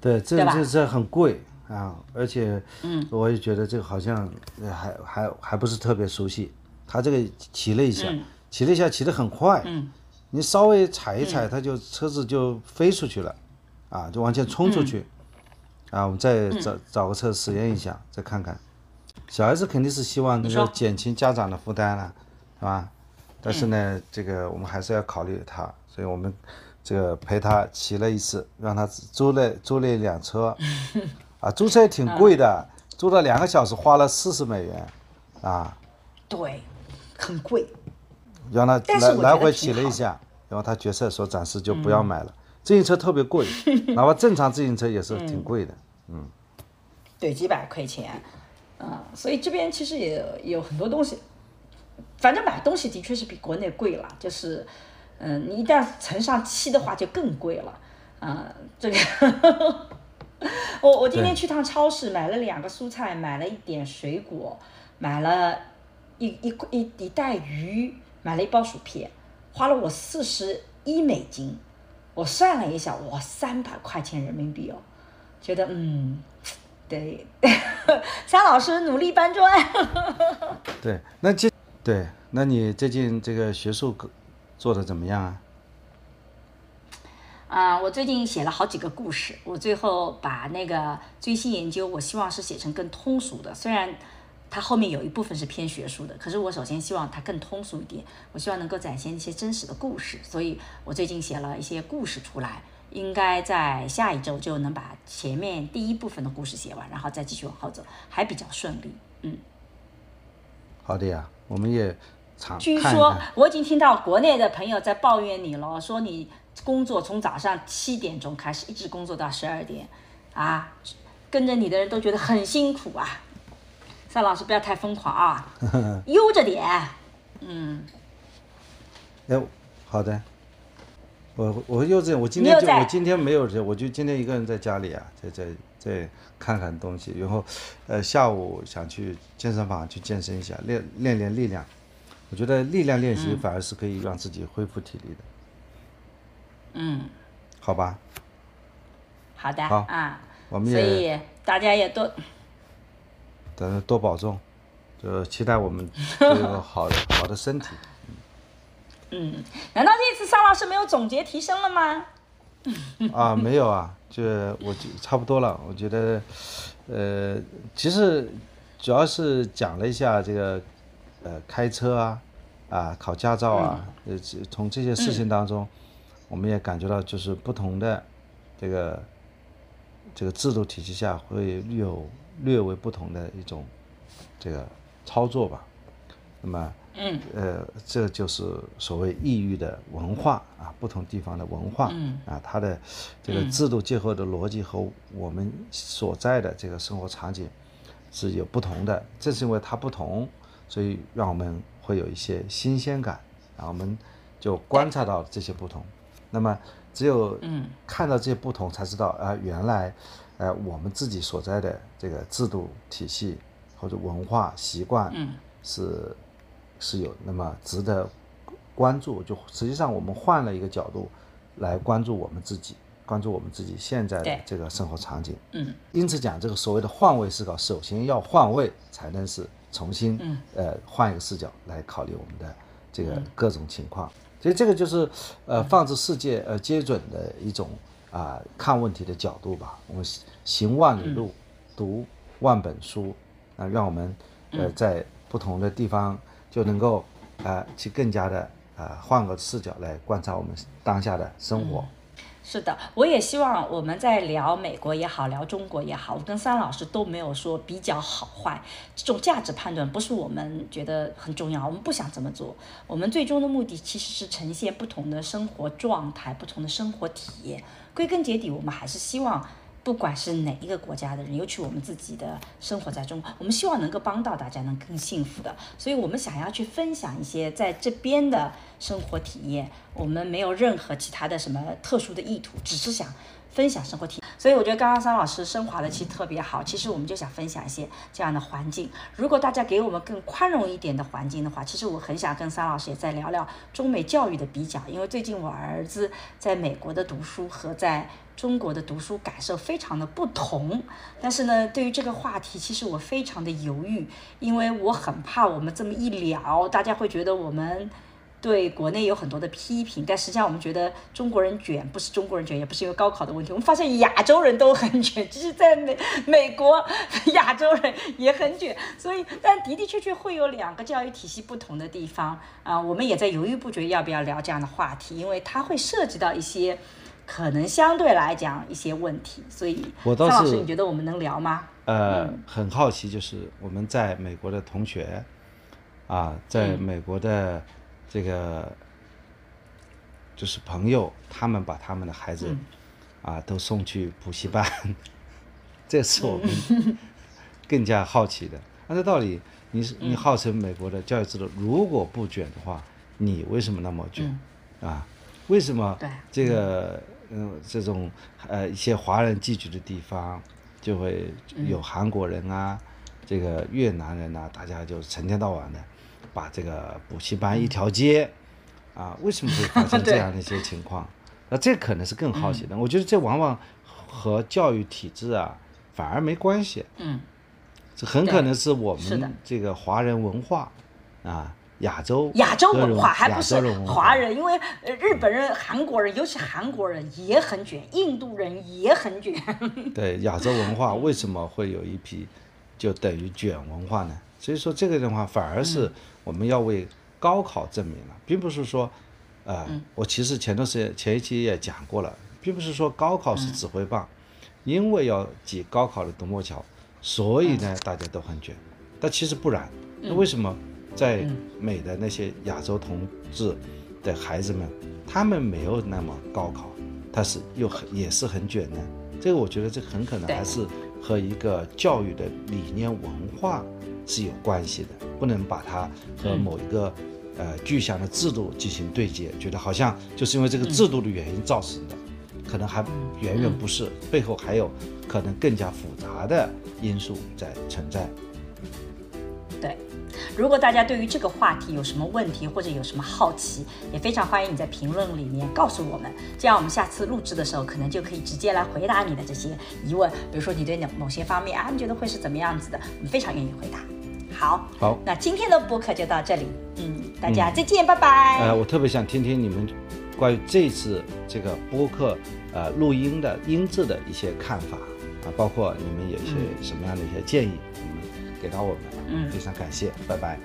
对，这这这很贵。啊，而且，嗯，我也觉得这个好像还还还不是特别熟悉，他这个骑了一下，嗯。骑了一下，骑得很快，嗯。你稍微踩一踩，他就车子就飞出去了，啊，就往前冲出去，啊，我们再找找个车实验一下，再看看。小孩子肯定是希望能够说。减轻家长的负担了，是吧？但是呢，这个我们还是要考虑他，所以我们这个陪他骑了一次，让他租了租了一辆车，啊，租车也挺贵的，租了两个小时花了四十美元，啊，对，很贵。让他来来回骑了一下，然后他决策说暂时就不要买了。自行车特别贵，哪怕正常自行车也是挺贵的。嗯对，几百块钱，啊，所以这边其实也也有很多东西，反正买东西的确是比国内贵了，就是，嗯，你一旦乘上七的话就更贵了，啊，这个，我我今天去趟超市买了两个蔬菜，买了一点水果，买了一一一一袋鱼，买了一包薯片，花了我四十一美金，我算了一下，哇，三百块钱人民币哦，觉得嗯。对，张老师努力搬砖。对，那这对，那你最近这个学术做的怎么样啊？啊、我最近写了好几个故事，我最后把那个最新研究，我希望是写成更通俗的。虽然它后面有一部分是偏学术的，可是我首先希望它更通俗一点，我希望能够展现一些真实的故事，所以我最近写了一些故事出来，应该在下一周就能把前面第一部分的故事写完，然后再继续往后走，还比较顺利。嗯。好的呀，我们也常据说。我已经听到国内的朋友在抱怨你了，说你工作从早上七点钟开始，一直工作到十二点，啊，跟着你的人都觉得很辛苦啊。邵老师不要太疯狂啊，悠着点。嗯，哎，好的。我我又这，我今天就我今天没有这，我就今天一个人在家里啊，在在在看看东西，然后呃下午想去健身房去健身一下，练练练力量。我觉得力量练嗯习反而是可以让自己恢复体力的，嗯，好吧？好的好啊，我们也所以大家也多等着多保重，就期待我们都 有好的好的身体。嗯，难道这次邵老师没有总结提升了吗？啊，没有啊，就我就差不多了。我觉得，呃，其实主要是讲了一下这个，呃，开车啊，啊，考驾照啊，呃，这从这些事情当中，我们也感觉到就是不同的这个这个制度体系下会有略微不同的一种这个操作吧。那么，嗯，呃，这就是所谓异域的文化啊，不同地方的文化，嗯啊，它的这个制度结合的逻辑和我们所在的这个生活场景是有不同的。正是因为它不同，所以让我们会有一些新鲜感，然后我们就观察到这些不同。那么，只有嗯看到这些不同，才知道啊、原来，呃，我们自己所在的这个制度体系或者文化习惯嗯是是有那么值得关注。就实际上我们换了一个角度来关注我们自己，关注我们自己现在的这个生活场景。嗯因此讲这个所谓的换位思考，首先要换位，才能是重新、嗯呃换一个视角来考虑我们的这个各种情况。所以这个就是呃放置世界呃接准的一种啊、看问题的角度吧。我们行万里路，读万本书，啊、让我们呃在不同的地方就能够啊、去更加的啊、换个视角来观察我们当下的生活。是的，我也希望我们在聊美国也好，聊中国也好，我跟三老师都没有说比较好坏，这种价值判断不是我们觉得很重要，我们不想这么做。我们最终的目的其实是呈现不同的生活状态、不同的生活体验。归根结底，我们还是希望。不管是哪一个国家的人，尤其我们自己的生活在中国，我们希望能够帮到大家，能更幸福的。所以我们想要去分享一些在这边的生活体验。我们没有任何其他的什么特殊的意图，只是想分享生活体验。所以我觉得刚刚桑老师升华的其实特别好。其实我们就想分享一些这样的环境。如果大家给我们更宽容一点的环境的话，其实我很想跟桑老师也再聊聊中美教育的比较，因为最近我儿子在美国的读书和在中国的读书感受非常的不同。但是呢，对于这个话题，其实我非常的犹豫，因为我很怕我们这么一聊，大家会觉得我们。对国内有很多的批评，但实际上我们觉得中国人卷不是中国人卷，也不是因为高考的问题。我们发现亚洲人都很卷，就是在美美国，亚洲人也很卷。所以，但的的确确会有两个教育体系不同的地方啊。我们也在犹豫不决要不要聊这样的话题，因为它会涉及到一些可能相对来讲一些问题。所以，张老师，你觉得我们能聊吗？呃，很好奇，就是我们在美国的同学啊，在美国的。这个就是朋友，他们把他们的孩子啊都送去补习班，这是我们 更加好奇的。按照道理，你是你号称美国的教育制度，如果不卷的话，你为什么那么卷啊？为什么这个嗯这种呃一些华人聚居的地方就会有韩国人啊，这个越南人呐，大家就成天到晚的。把这个补习班一条街，啊，为什么会发生这样的一些情况？那这可能是更好奇的。我觉得这往往和教育体制啊反而没关系。嗯，这很可能是我们这个华人文化啊，亚洲亚洲文化还不是华人，因为日本人、韩国人，尤其韩国人也很卷，印度人也很卷。对亚洲文化 为什么会有一批就等于卷文化呢？所以说这个的话反而是。我们要为高考证明了，并不是说，呃，我其实前段时间前一期也讲过了，并不是说高考是指挥棒，因为要挤高考的独木桥，所以呢大家都很卷，但其实不然。那为什么在美的那些亚洲同志的孩子们，他们没有那么高考，他是又很也是很卷的？这个我觉得这很可能还是和一个教育的理念文化。是有关系的，不能把它和某一个呃具象的制度进行对接，觉得好像就是因为这个制度的原因造成的，可能还远远不是，背后还有可能更加复杂的因素在存在。对，如果大家对于这个话题有什么问题或者有什么好奇，也非常欢迎你在评论里面告诉我们，这样我们下次录制的时候可能就可以直接来回答你的这些疑问。比如说你对某某些方面啊，你觉得会是怎么样子的，我们非常愿意回答。好，好，那今天的播客就到这里，嗯，大家再见，拜拜。呃，我特别想听听你们关于这次这个播客呃录音的音质的一些看法啊，包括你们有一些什么样的一些建议，给到我们，嗯，非常感谢，拜拜。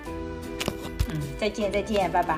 嗯，再见，再见，拜拜。